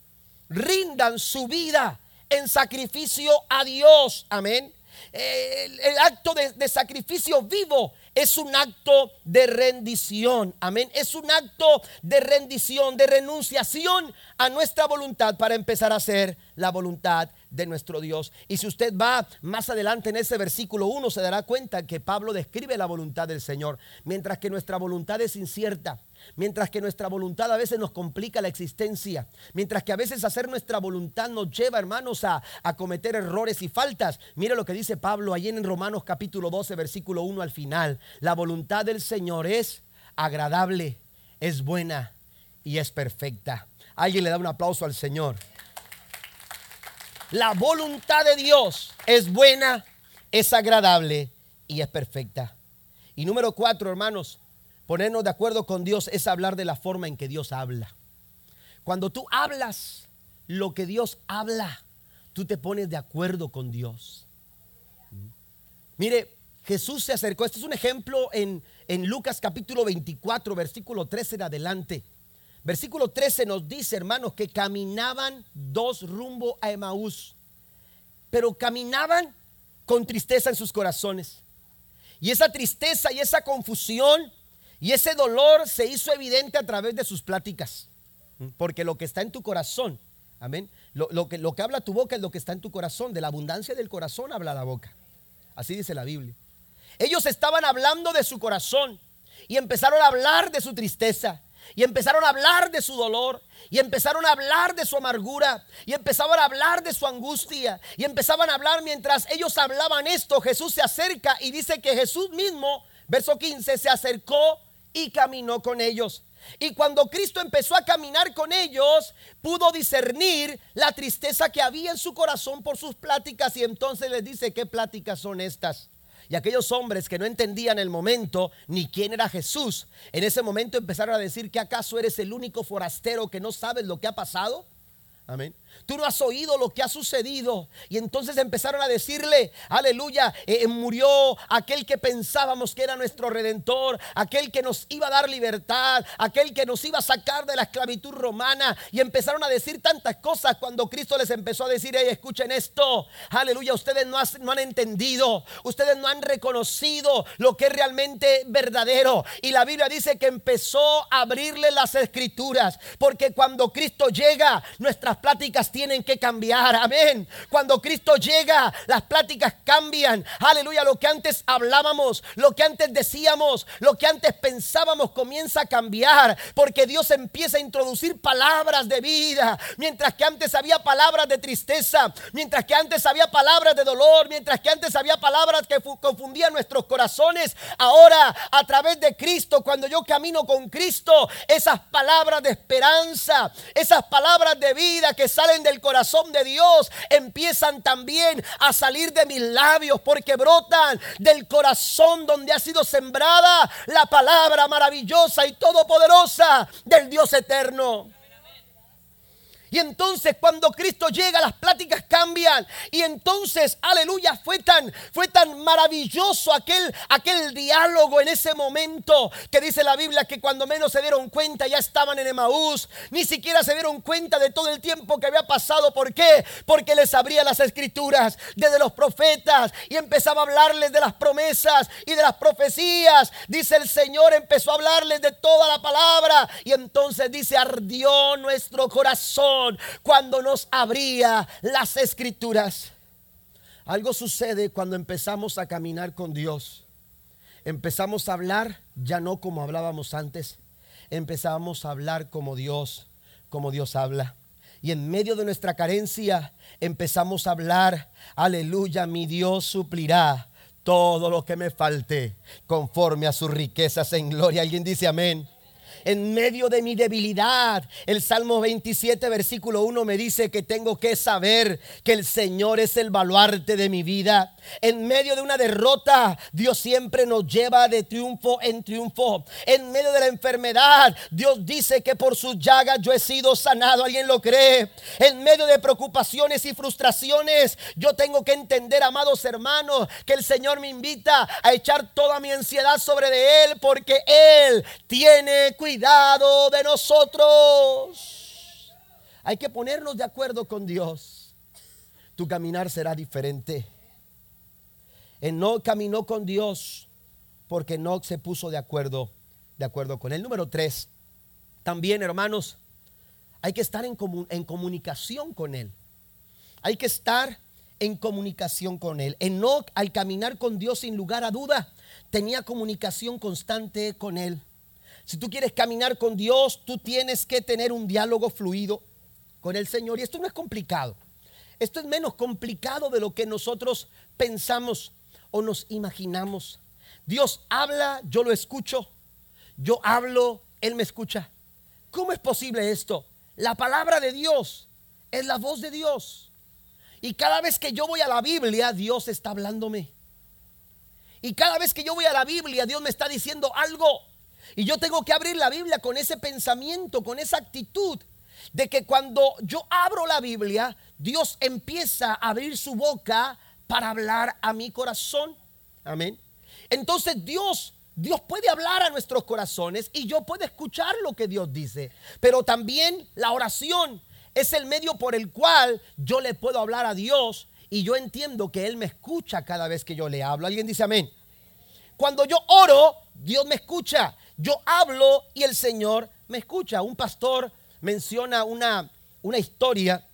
rindan su vida en sacrificio a Dios. Amén. El, acto de sacrificio vivo es un acto de rendición. Amén. Es un acto de rendición, de renunciación a nuestra voluntad para empezar a hacer la voluntad de nuestro Dios. Y si usted va más adelante en ese versículo 1, se dará cuenta que Pablo describe la voluntad del Señor, mientras que nuestra voluntad es incierta. Mientras que nuestra voluntad a veces nos complica la existencia, mientras que a veces hacer nuestra voluntad nos lleva, hermanos, a, a, cometer errores y faltas. Mire lo que dice Pablo ahí en Romanos capítulo 12, versículo 1 al final. La voluntad del Señor es agradable, es buena y es perfecta. Alguien le da un aplauso al Señor. La voluntad de Dios es buena, es agradable y es perfecta. Y número cuatro, hermanos, ponernos de acuerdo con Dios es hablar de la forma en que Dios habla. Cuando tú hablas lo que Dios habla, tú te pones de acuerdo con Dios. Mire, Jesús se acercó. Este es un ejemplo en, en Lucas capítulo 24, versículo 13 en adelante. Versículo 13 nos dice, hermanos, que caminaban dos rumbo a Emaús, pero caminaban con tristeza en sus corazones. Y esa tristeza y esa confusión y ese dolor se hizo evidente a través de sus pláticas. Porque lo que está en tu corazón, amén, lo, lo, que, lo que habla tu boca es lo que está en tu corazón. De la abundancia del corazón habla la boca. Así dice la Biblia. Ellos estaban hablando de su corazón y empezaron a hablar de su tristeza. Y empezaron a hablar de su dolor. Y empezaron a hablar de su amargura. Y empezaban a hablar de su angustia. Y empezaban a hablar mientras ellos hablaban esto. Jesús se acerca y dice que Jesús mismo, verso 15, se acercó y caminó con ellos. Y cuando Cristo empezó a caminar con ellos, pudo discernir la tristeza que había en su corazón por sus pláticas. Y entonces les dice, ¿qué pláticas son estas? Y aquellos hombres que no entendían el momento ni quién era Jesús, en ese momento empezaron a decir que acaso eres el único forastero que no sabes lo que ha pasado. Amén. Tú no has oído lo que ha sucedido. Y entonces empezaron a decirle, aleluya, eh, murió aquel que pensábamos que era nuestro redentor, aquel que nos iba a dar libertad, aquel que nos iba a sacar de la esclavitud romana. Y empezaron a decir tantas cosas cuando Cristo les empezó a decir, hey, escuchen esto, aleluya, ustedes no, no han entendido, ustedes no han reconocido lo que es realmente verdadero. Y la Biblia dice que empezó a abrirle las escrituras, porque cuando Cristo llega, nuestras pláticas tienen que cambiar. Amén. Cuando Cristo llega, las pláticas cambian. Aleluya. Lo que antes hablábamos, lo que antes decíamos, lo que antes pensábamos comienza a cambiar. Porque Dios empieza a introducir palabras de vida. Mientras que antes había palabras de tristeza. Mientras que antes había palabras de dolor. Mientras que antes había palabras que confundían nuestros corazones. Ahora, a través de Cristo, cuando yo camino con Cristo, esas palabras de esperanza, esas palabras de vida que salen del corazón de Dios empiezan también a salir de mis labios porque brotan del corazón donde ha sido sembrada la palabra maravillosa y todopoderosa del Dios eterno. Y entonces cuando Cristo llega las pláticas cambian. Y entonces aleluya fue tan fue tan maravilloso aquel aquel diálogo en ese momento que dice la Biblia que cuando menos se dieron cuenta ya estaban en Emaús, ni siquiera se dieron cuenta de todo el tiempo que había pasado, ¿por qué? Porque les abría las escrituras desde los profetas y empezaba a hablarles de las promesas y de las profecías. Dice el Señor empezó a hablarles de toda la palabra. Y entonces dice ardió nuestro corazón cuando nos abría las escrituras. Algo sucede cuando empezamos a caminar con Dios. Empezamos a hablar ya no como hablábamos antes. Empezamos a hablar como Dios, como Dios habla. Y en medio de nuestra carencia empezamos a hablar, aleluya, mi Dios suplirá todo lo que me falte conforme a sus riquezas en gloria. Alguien dice amén en medio de mi debilidad. El Salmo 27, versículo 1 me dice que tengo que saber que el Señor es el baluarte de mi vida. En medio de una derrota, Dios siempre nos lleva de triunfo en triunfo. En medio de la enfermedad, Dios dice que por sus llagas yo he sido sanado. ¿Alguien lo cree? En medio de preocupaciones y frustraciones, yo tengo que entender, amados hermanos, que el Señor me invita a echar toda mi ansiedad sobre de Él porque Él tiene cuidado de nosotros. Hay que ponernos de acuerdo con Dios. Tu caminar será diferente. Enoch caminó con Dios porque no se puso de acuerdo, de acuerdo con él. Número tres, también hermanos, hay que estar en, en comunicación con él. hay que estar en comunicación con Él. Enoch, al caminar con Dios sin lugar a duda, tenía comunicación constante con Él. Si tú quieres caminar con Dios, tú tienes que tener un diálogo fluido con el Señor. Y esto no es complicado. Esto es menos complicado de lo que nosotros pensamos o nos imaginamos. Dios habla, yo lo escucho. Yo hablo, Él me escucha. ¿Cómo es posible esto? La palabra de Dios es la voz de Dios. Y cada vez que yo voy a la Biblia, Dios está hablándome. Y cada vez que yo voy a la Biblia, Dios me está diciendo algo. Y yo tengo que abrir la Biblia con ese pensamiento, con esa actitud de que cuando yo abro la Biblia, Dios empieza a abrir su boca para hablar a mi corazón. Amén. Entonces Dios Dios puede hablar a nuestros corazones y yo puedo escuchar lo que Dios dice. Pero también la oración es el medio por el cual yo le puedo hablar a Dios y yo entiendo que Él me escucha cada vez que yo le hablo. ¿Alguien dice amén? Cuando yo oro, Dios me escucha. Yo hablo y el Señor me escucha. Un pastor menciona una, una historia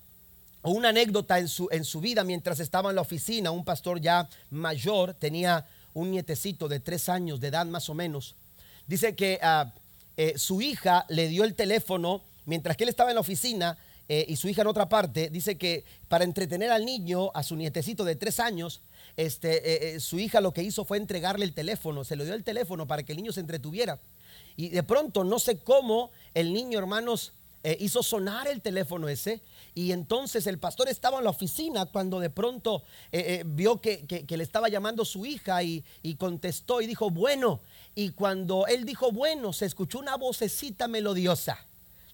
o una anécdota en su, en su vida mientras estaba en la oficina. Un pastor ya mayor tenía un nietecito de tres años de edad más o menos. Dice que ah, eh, su hija le dio el teléfono mientras que él estaba en la oficina eh, y su hija en otra parte. Dice que para entretener al niño, a su nietecito de tres años, este, eh, su hija lo que hizo fue entregarle el teléfono, se le dio el teléfono para que el niño se entretuviera. Y de pronto, no sé cómo, el niño, hermanos, hizo sonar el teléfono ese y entonces el pastor estaba en la oficina cuando de pronto eh, eh, vio que, le estaba llamando su hija y, y contestó y dijo, bueno. Y cuando él dijo, bueno, se escuchó una vocecita melodiosa.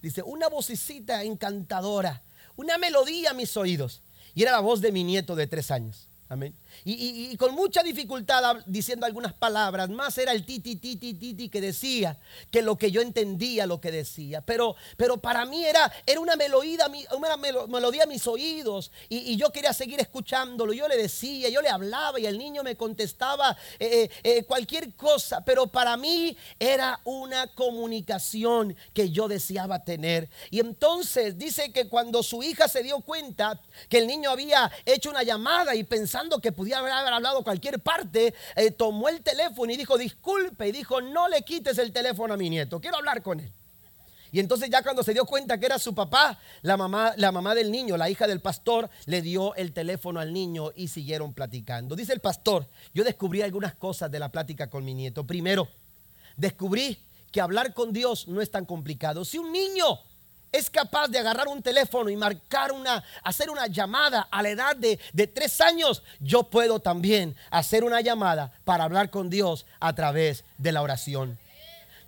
Dice, una vocecita encantadora, una melodía a mis oídos. Y era la voz de mi nieto de tres años. Amén. Y, con mucha dificultad diciendo algunas palabras, más era el titi, titi, titi que decía que lo que yo entendía lo que decía. Pero, pero para mí era, era una, melodía, una melodía a mis oídos y, yo quería seguir escuchándolo. Yo le decía, yo le hablaba y el niño me contestaba eh, eh, eh, cualquier cosa. Pero para mí era una comunicación que yo deseaba tener. Y entonces dice que cuando su hija se dio cuenta que el niño había hecho una llamada y pensaba, que podía haber hablado cualquier parte, eh, tomó el teléfono y dijo, disculpe, y dijo, no le quites el teléfono a mi nieto, quiero hablar con él. Y entonces ya cuando se dio cuenta que era su papá, la mamá, la mamá del niño, la hija del pastor, le dio el teléfono al niño y siguieron platicando. Dice el pastor, yo descubrí algunas cosas de la plática con mi nieto. Primero, descubrí que hablar con Dios no es tan complicado. Si un niño es capaz de agarrar un teléfono y marcar una, hacer una llamada a la edad de, de, tres años, yo puedo también hacer una llamada para hablar con Dios a través de la oración.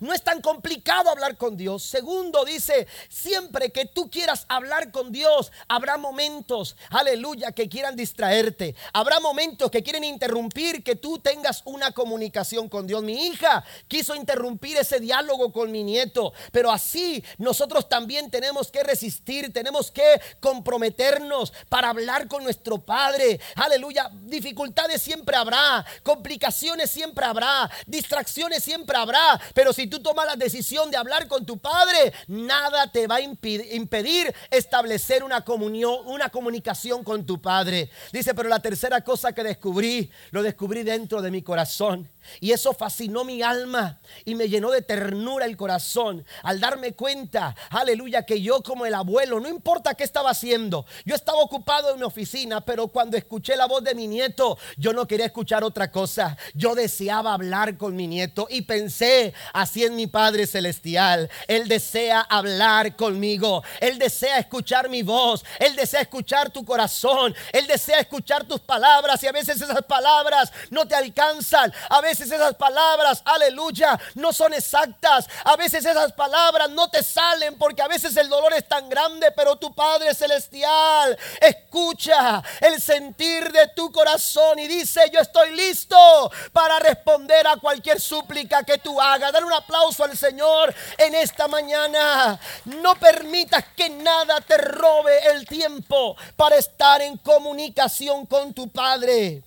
No es tan complicado hablar con Dios. Segundo, dice, siempre que tú quieras hablar con Dios, habrá momentos, aleluya, que quieran distraerte. Habrá momentos que quieren interrumpir que tú tengas una comunicación con Dios. Mi hija quiso interrumpir ese diálogo con mi nieto, pero así nosotros también tenemos que resistir, tenemos que comprometernos para hablar con nuestro Padre. Aleluya, dificultades siempre habrá, complicaciones siempre habrá, distracciones siempre habrá, pero si tú tomas la decisión de hablar con tu padre, nada te va a impedir establecer una comunión, una comunicación con tu padre. Dice, pero la tercera cosa que descubrí, lo descubrí dentro de mi corazón. Y eso fascinó mi alma y me llenó de ternura el corazón al darme cuenta, aleluya, que yo como el abuelo, no importa qué estaba haciendo, yo estaba ocupado en mi oficina, pero cuando escuché la voz de mi nieto, yo no quería escuchar otra cosa. Yo deseaba hablar con mi nieto y pensé, así en mi Padre Celestial, Él desea hablar conmigo, Él desea escuchar mi voz, Él desea escuchar tu corazón, Él desea escuchar tus palabras. Y a veces esas palabras no te alcanzan, a veces esas palabras, aleluya, no son exactas. A veces esas palabras no te salen porque a veces el dolor es tan grande, pero tu Padre Celestial escucha el sentir de tu corazón y dice, yo estoy listo para responder a cualquier súplica que tú hagas. Dar un aplauso al Señor en esta mañana. No permitas que nada te robe el tiempo para estar en comunicación con tu Padre.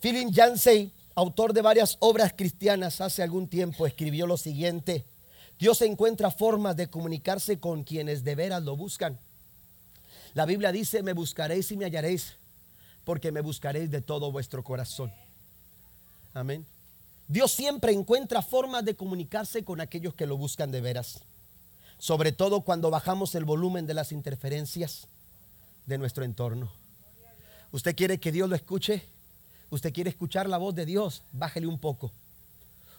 Philip Yancey, autor de varias obras cristianas, hace algún tiempo escribió lo siguiente. Dios encuentra formas de comunicarse con quienes de veras lo buscan. La Biblia dice, me buscaréis y me hallaréis, porque me buscaréis de todo vuestro corazón. Amén. Dios siempre encuentra formas de comunicarse con aquellos que lo buscan de veras. Sobre todo cuando bajamos el volumen de las interferencias de nuestro entorno. ¿Usted quiere que Dios lo escuche? ¿Usted quiere escuchar la voz de Dios? Bájele un poco.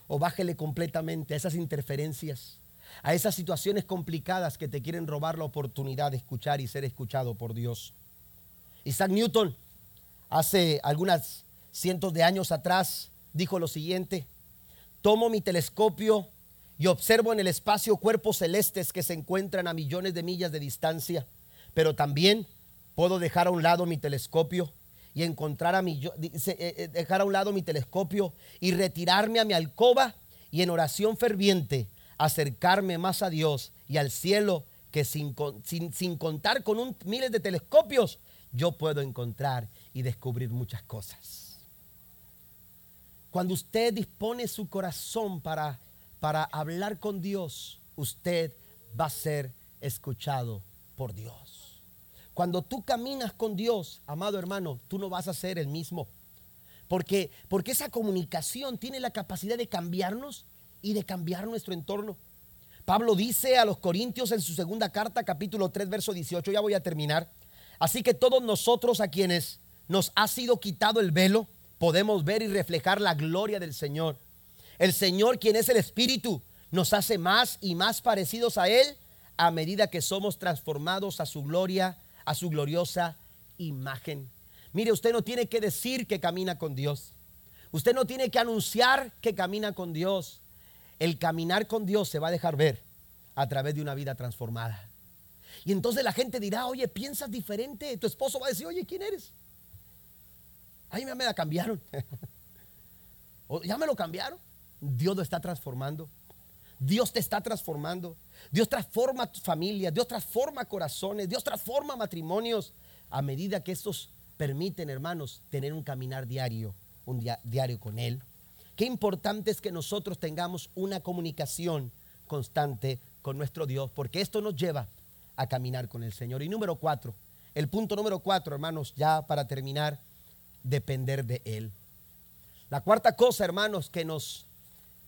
O bájele completamente a esas interferencias, a esas situaciones complicadas que te quieren robar la oportunidad de escuchar y ser escuchado por Dios. Isaac Newton, hace algunas cientos de años atrás, dijo lo siguiente, tomo mi telescopio y observo en el espacio cuerpos celestes que se encuentran a millones de millas de distancia, pero también puedo dejar a un lado mi telescopio y encontrar a mi, eh, eh, dejar a un lado mi telescopio y retirarme a mi alcoba y en oración ferviente acercarme más a Dios y al cielo que sin, sin, contar con un, miles de telescopios yo puedo encontrar y descubrir muchas cosas. Cuando usted dispone su corazón para, para hablar con Dios, usted va a ser escuchado por Dios. Cuando tú caminas con Dios, amado hermano, tú no vas a ser el mismo. Porque, porque esa comunicación tiene la capacidad de cambiarnos y de cambiar nuestro entorno. Pablo dice a los Corintios en su segunda carta, capítulo 3, verso 18, ya voy a terminar. Así que todos nosotros a quienes nos ha sido quitado el velo, podemos ver y reflejar la gloria del Señor. El Señor, quien es el Espíritu, nos hace más y más parecidos a Él a medida que somos transformados a su gloria, a su gloriosa imagen. Mire, usted no tiene que decir que camina con Dios. Usted no tiene que anunciar que camina con Dios. El caminar con Dios se va a dejar ver a través de una vida transformada. Y entonces la gente dirá, oye, piensas diferente. Tu esposo va a decir, oye, ¿quién eres? Ay, me la cambiaron. <laughs> ya me lo cambiaron. Dios lo está transformando. Dios te está transformando. Dios transforma tu familia. Dios transforma corazones. Dios transforma matrimonios. A medida que estos permiten, hermanos, tener un caminar diario, un diario con Él. Qué importante es que nosotros tengamos una comunicación constante con nuestro Dios, porque esto nos lleva a caminar con el Señor. Y número cuatro, el punto número cuatro, hermanos, ya para terminar, depender de Él. La cuarta cosa, hermanos, que nos,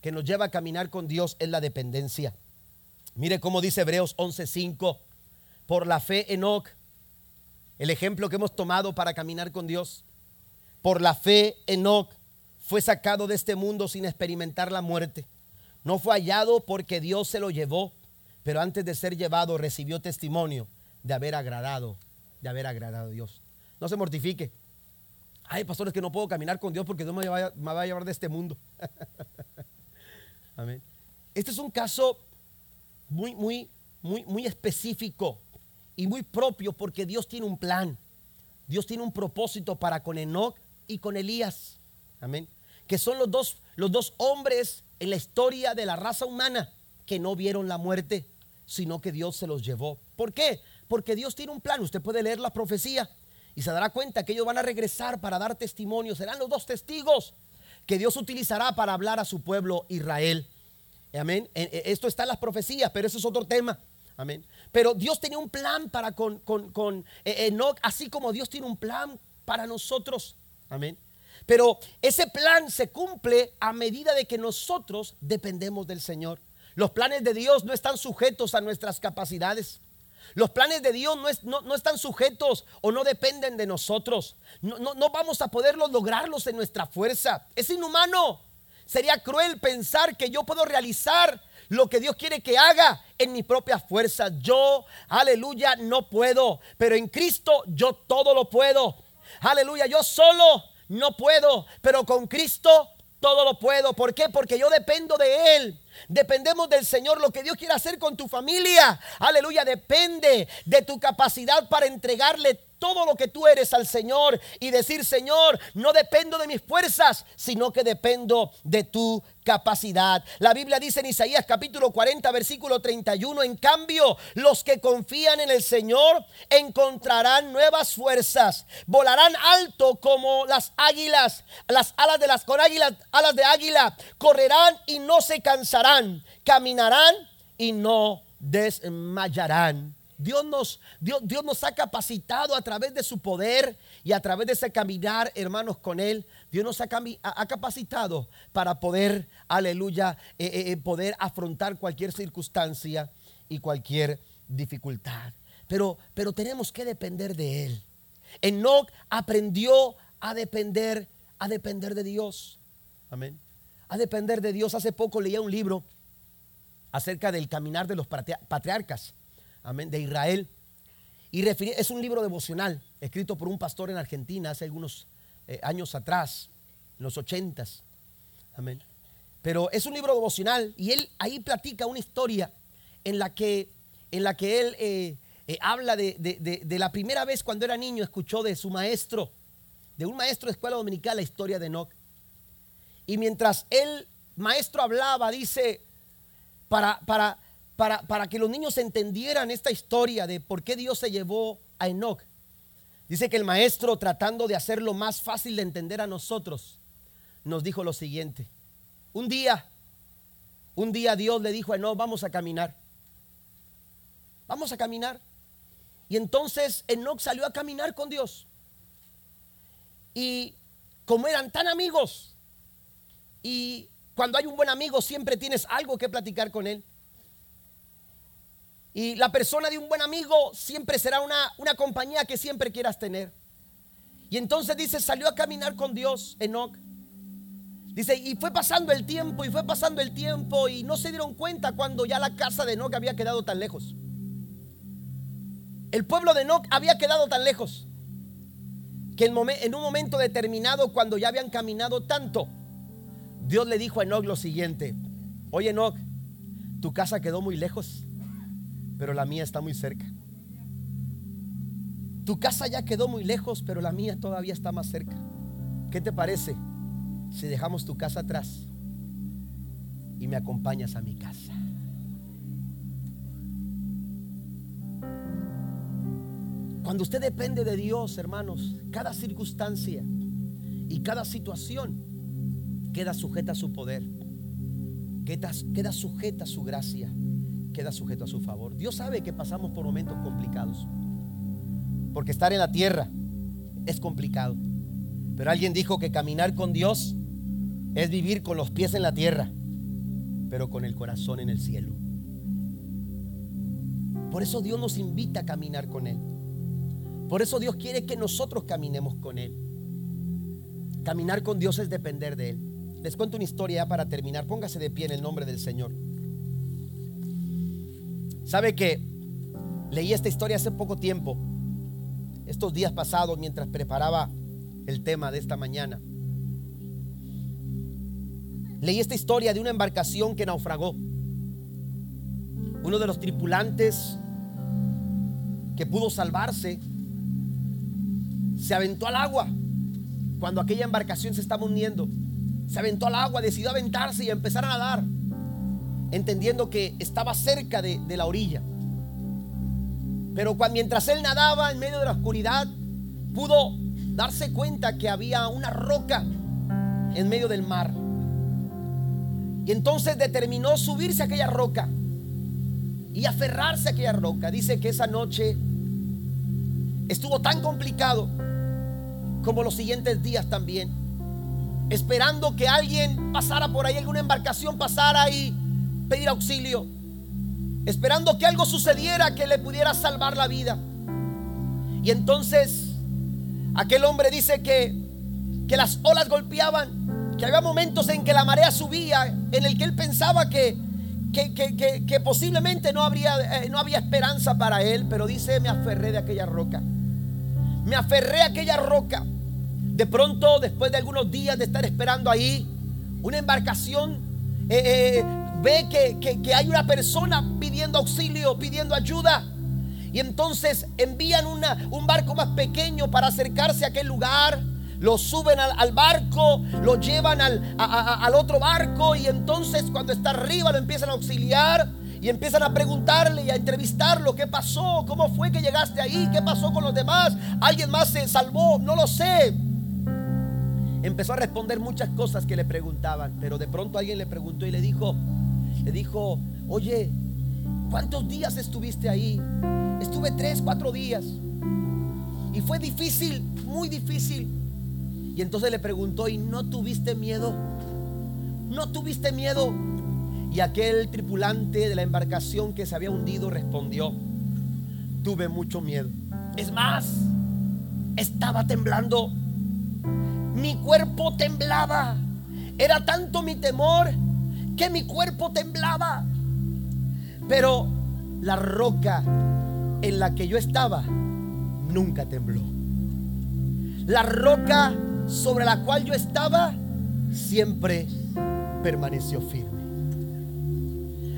que nos lleva a caminar con Dios es la dependencia. Mire cómo dice Hebreos 11:5, por la fe Enoch, el ejemplo que hemos tomado para caminar con Dios, por la fe Enoch fue sacado de este mundo sin experimentar la muerte. No fue hallado porque Dios se lo llevó, pero antes de ser llevado recibió testimonio de haber agradado, de haber agradado a Dios. No se mortifique. Hay pastores que no puedo caminar con Dios porque Dios me va, a llevar de este mundo. <laughs> Amén. Este es un caso muy, muy, muy, muy específico y muy propio porque Dios tiene un plan. Dios tiene un propósito para con Enoch y con Elías. Amén. Que son los dos, los dos hombres en la historia de la raza humana que no vieron la muerte, sino que Dios se los llevó. ¿Por qué? Porque Dios tiene un plan. Usted puede leer la profecía y se dará cuenta que ellos van a regresar para dar testimonio. Serán los dos testigos que Dios utilizará para hablar a su pueblo Israel. Amén. E, e, esto está en las profecías, pero eso es otro tema. Amén. Pero Dios tenía un plan para con, con, e, Enoch, así como Dios tiene un plan para nosotros. Amén. Pero ese plan se cumple a medida de que nosotros dependemos del Señor. Los planes de Dios no están sujetos a nuestras capacidades. Los planes de Dios no, están sujetos o no dependen de nosotros. No, no vamos a poderlos lograrlos en nuestra fuerza. Es inhumano. Sería cruel pensar que yo puedo realizar lo que Dios quiere que haga en mi propia fuerza. Yo, aleluya, no puedo. Pero en Cristo yo todo lo puedo. Aleluya, yo solo no puedo. Pero con Cristo todo lo puedo. ¿Por qué? Porque yo dependo de Él. Dependemos del Señor. Lo que Dios quiere hacer con tu familia, aleluya, depende de tu capacidad para entregarle todo lo que tú eres al Señor y decir, Señor, no dependo de mis fuerzas, sino que dependo de tu capacidad. La Biblia dice en Isaías capítulo 40, versículo 31, en cambio, los que confían en el Señor encontrarán nuevas fuerzas, volarán alto como las águilas, las alas de las con águilas, alas de águila, correrán y no se cansarán, caminarán y no desmayarán. Dios nos, Dios, Dios nos ha capacitado a través de su poder y a través de ese caminar, hermanos, con Él. Dios nos ha, capacitado para poder, aleluya, eh, eh, eh, poder afrontar cualquier circunstancia y cualquier dificultad. Pero, pero tenemos que depender de Él. Enoch aprendió a depender, a depender de Dios. Amén. A depender de Dios. Hace poco leía un libro acerca del caminar de los patriarcas amén, de Israel. Y es un libro devocional escrito por un pastor en Argentina hace algunos eh, años atrás, en los ochentas. Amén. Pero es un libro devocional y él ahí platica una historia en la que, en la que él eh, eh, habla de, de, la primera vez cuando era niño, escuchó de su maestro, de un maestro de escuela dominical, la historia de Enoch. Y mientras el maestro hablaba, dice, para, para, para, que los niños entendieran esta historia de por qué Dios se llevó a Enoch. Dice que el maestro, tratando de hacerlo más fácil de entender a nosotros, nos dijo lo siguiente. Un día, un día Dios le dijo a Enoch, vamos a caminar. Vamos a caminar. Y entonces Enoch salió a caminar con Dios. Y como eran tan amigos, y cuando hay un buen amigo siempre tienes algo que platicar con él. Y la persona de un buen amigo siempre será una, una compañía que siempre quieras tener. Y entonces dice, salió a caminar con Dios, Enoch. Dice, y fue pasando el tiempo, y fue pasando el tiempo, y no se dieron cuenta cuando ya la casa de Enoch había quedado tan lejos. El pueblo de Enoch había quedado tan lejos que en un momento determinado, cuando ya habían caminado tanto, Dios le dijo a Enoch lo siguiente: Oye, Enoch, tu casa quedó muy lejos pero la mía está muy cerca. Tu casa ya quedó muy lejos, pero la mía todavía está más cerca. ¿Qué te parece si dejamos tu casa atrás y me acompañas a mi casa? Cuando usted depende de Dios, hermanos, cada circunstancia y cada situación queda sujeta a su poder, queda, queda sujeta a su gracia queda sujeto a su favor. Dios sabe que pasamos por momentos complicados. Porque estar en la tierra es complicado. Pero alguien dijo que caminar con Dios es vivir con los pies en la tierra, pero con el corazón en el cielo. Por eso Dios nos invita a caminar con Él. Por eso Dios quiere que nosotros caminemos con Él. Caminar con Dios es depender de Él. Les cuento una historia para terminar. Póngase de pie en el nombre del Señor. ¿Sabe que leí esta historia hace poco tiempo? Estos días pasados mientras preparaba el tema de esta mañana. Leí esta historia de una embarcación que naufragó. Uno de los tripulantes que pudo salvarse se aventó al agua cuando aquella embarcación se estaba hundiendo. Se aventó al agua, decidió aventarse y empezar a nadar entendiendo que estaba cerca de, la orilla. Pero mientras él nadaba en medio de la oscuridad, pudo darse cuenta que había una roca en medio del mar. Y entonces determinó subirse a aquella roca y aferrarse a aquella roca. Dice que esa noche estuvo tan complicado como los siguientes días también. Esperando que alguien pasara por ahí, alguna embarcación pasara y pedir auxilio, esperando que algo sucediera que le pudiera salvar la vida. Y entonces aquel hombre dice que, que las olas golpeaban, que había momentos en que la marea subía, en el que él pensaba que, que, posiblemente no, habría, eh, no había esperanza para él, pero dice, me aferré de aquella roca. Me aferré a aquella roca. De pronto, después de algunos días de estar esperando ahí, una embarcación eh, eh, ve que, hay una persona pidiendo auxilio, pidiendo ayuda. Y entonces envían un barco más pequeño para acercarse a aquel lugar. Lo suben al, barco, lo llevan al, al otro barco y entonces cuando está arriba lo empiezan a auxiliar y empiezan a preguntarle y a entrevistarlo, ¿qué pasó? ¿Cómo fue que llegaste ahí? ¿Qué pasó con los demás? ¿Alguien más se salvó? No lo sé. Empezó a responder muchas cosas que le preguntaban, pero de pronto alguien le preguntó y le dijo, le dijo, oye, ¿Cuántos días estuviste ahí? Estuve tres, cuatro días. Y fue difícil, muy difícil. Y entonces le preguntó, ¿y no tuviste miedo? ¿No tuviste miedo? Y aquel tripulante de la embarcación que se había hundido respondió, tuve mucho miedo. Es más, estaba temblando. Mi cuerpo temblaba. Era tanto mi temor que mi cuerpo temblaba. Pero la roca en la que yo estaba nunca tembló. La roca sobre la cual yo estaba siempre permaneció firme.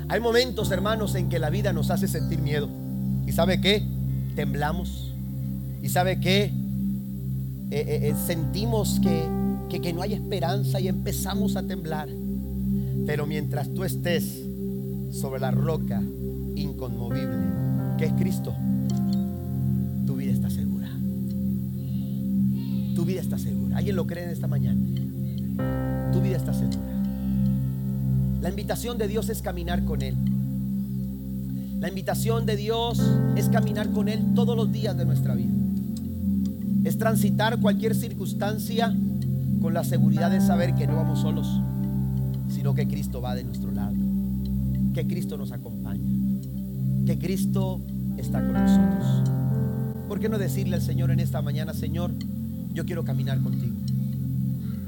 Hay momentos, hermanos, en que la vida nos hace sentir miedo. ¿Y sabe qué? Temblamos. ¿Y sabe qué? Eh, eh, eh, sentimos que, que, que no hay esperanza y empezamos a temblar. Pero mientras tú estés sobre la roca inconmovible, que es Cristo, tu vida está segura. Tu vida está segura. ¿Alguien lo cree en esta mañana? Tu vida está segura. La invitación de Dios es caminar con Él. La invitación de Dios es caminar con Él todos los días de nuestra vida. Es transitar cualquier circunstancia con la seguridad de saber que no vamos solos, sino que Cristo va de nuestro lado, que Cristo nos acompaña, que Cristo está con nosotros. ¿Por qué no decirle al Señor en esta mañana, Señor, yo quiero caminar contigo?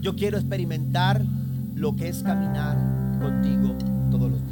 Yo quiero experimentar lo que es caminar contigo todos los días.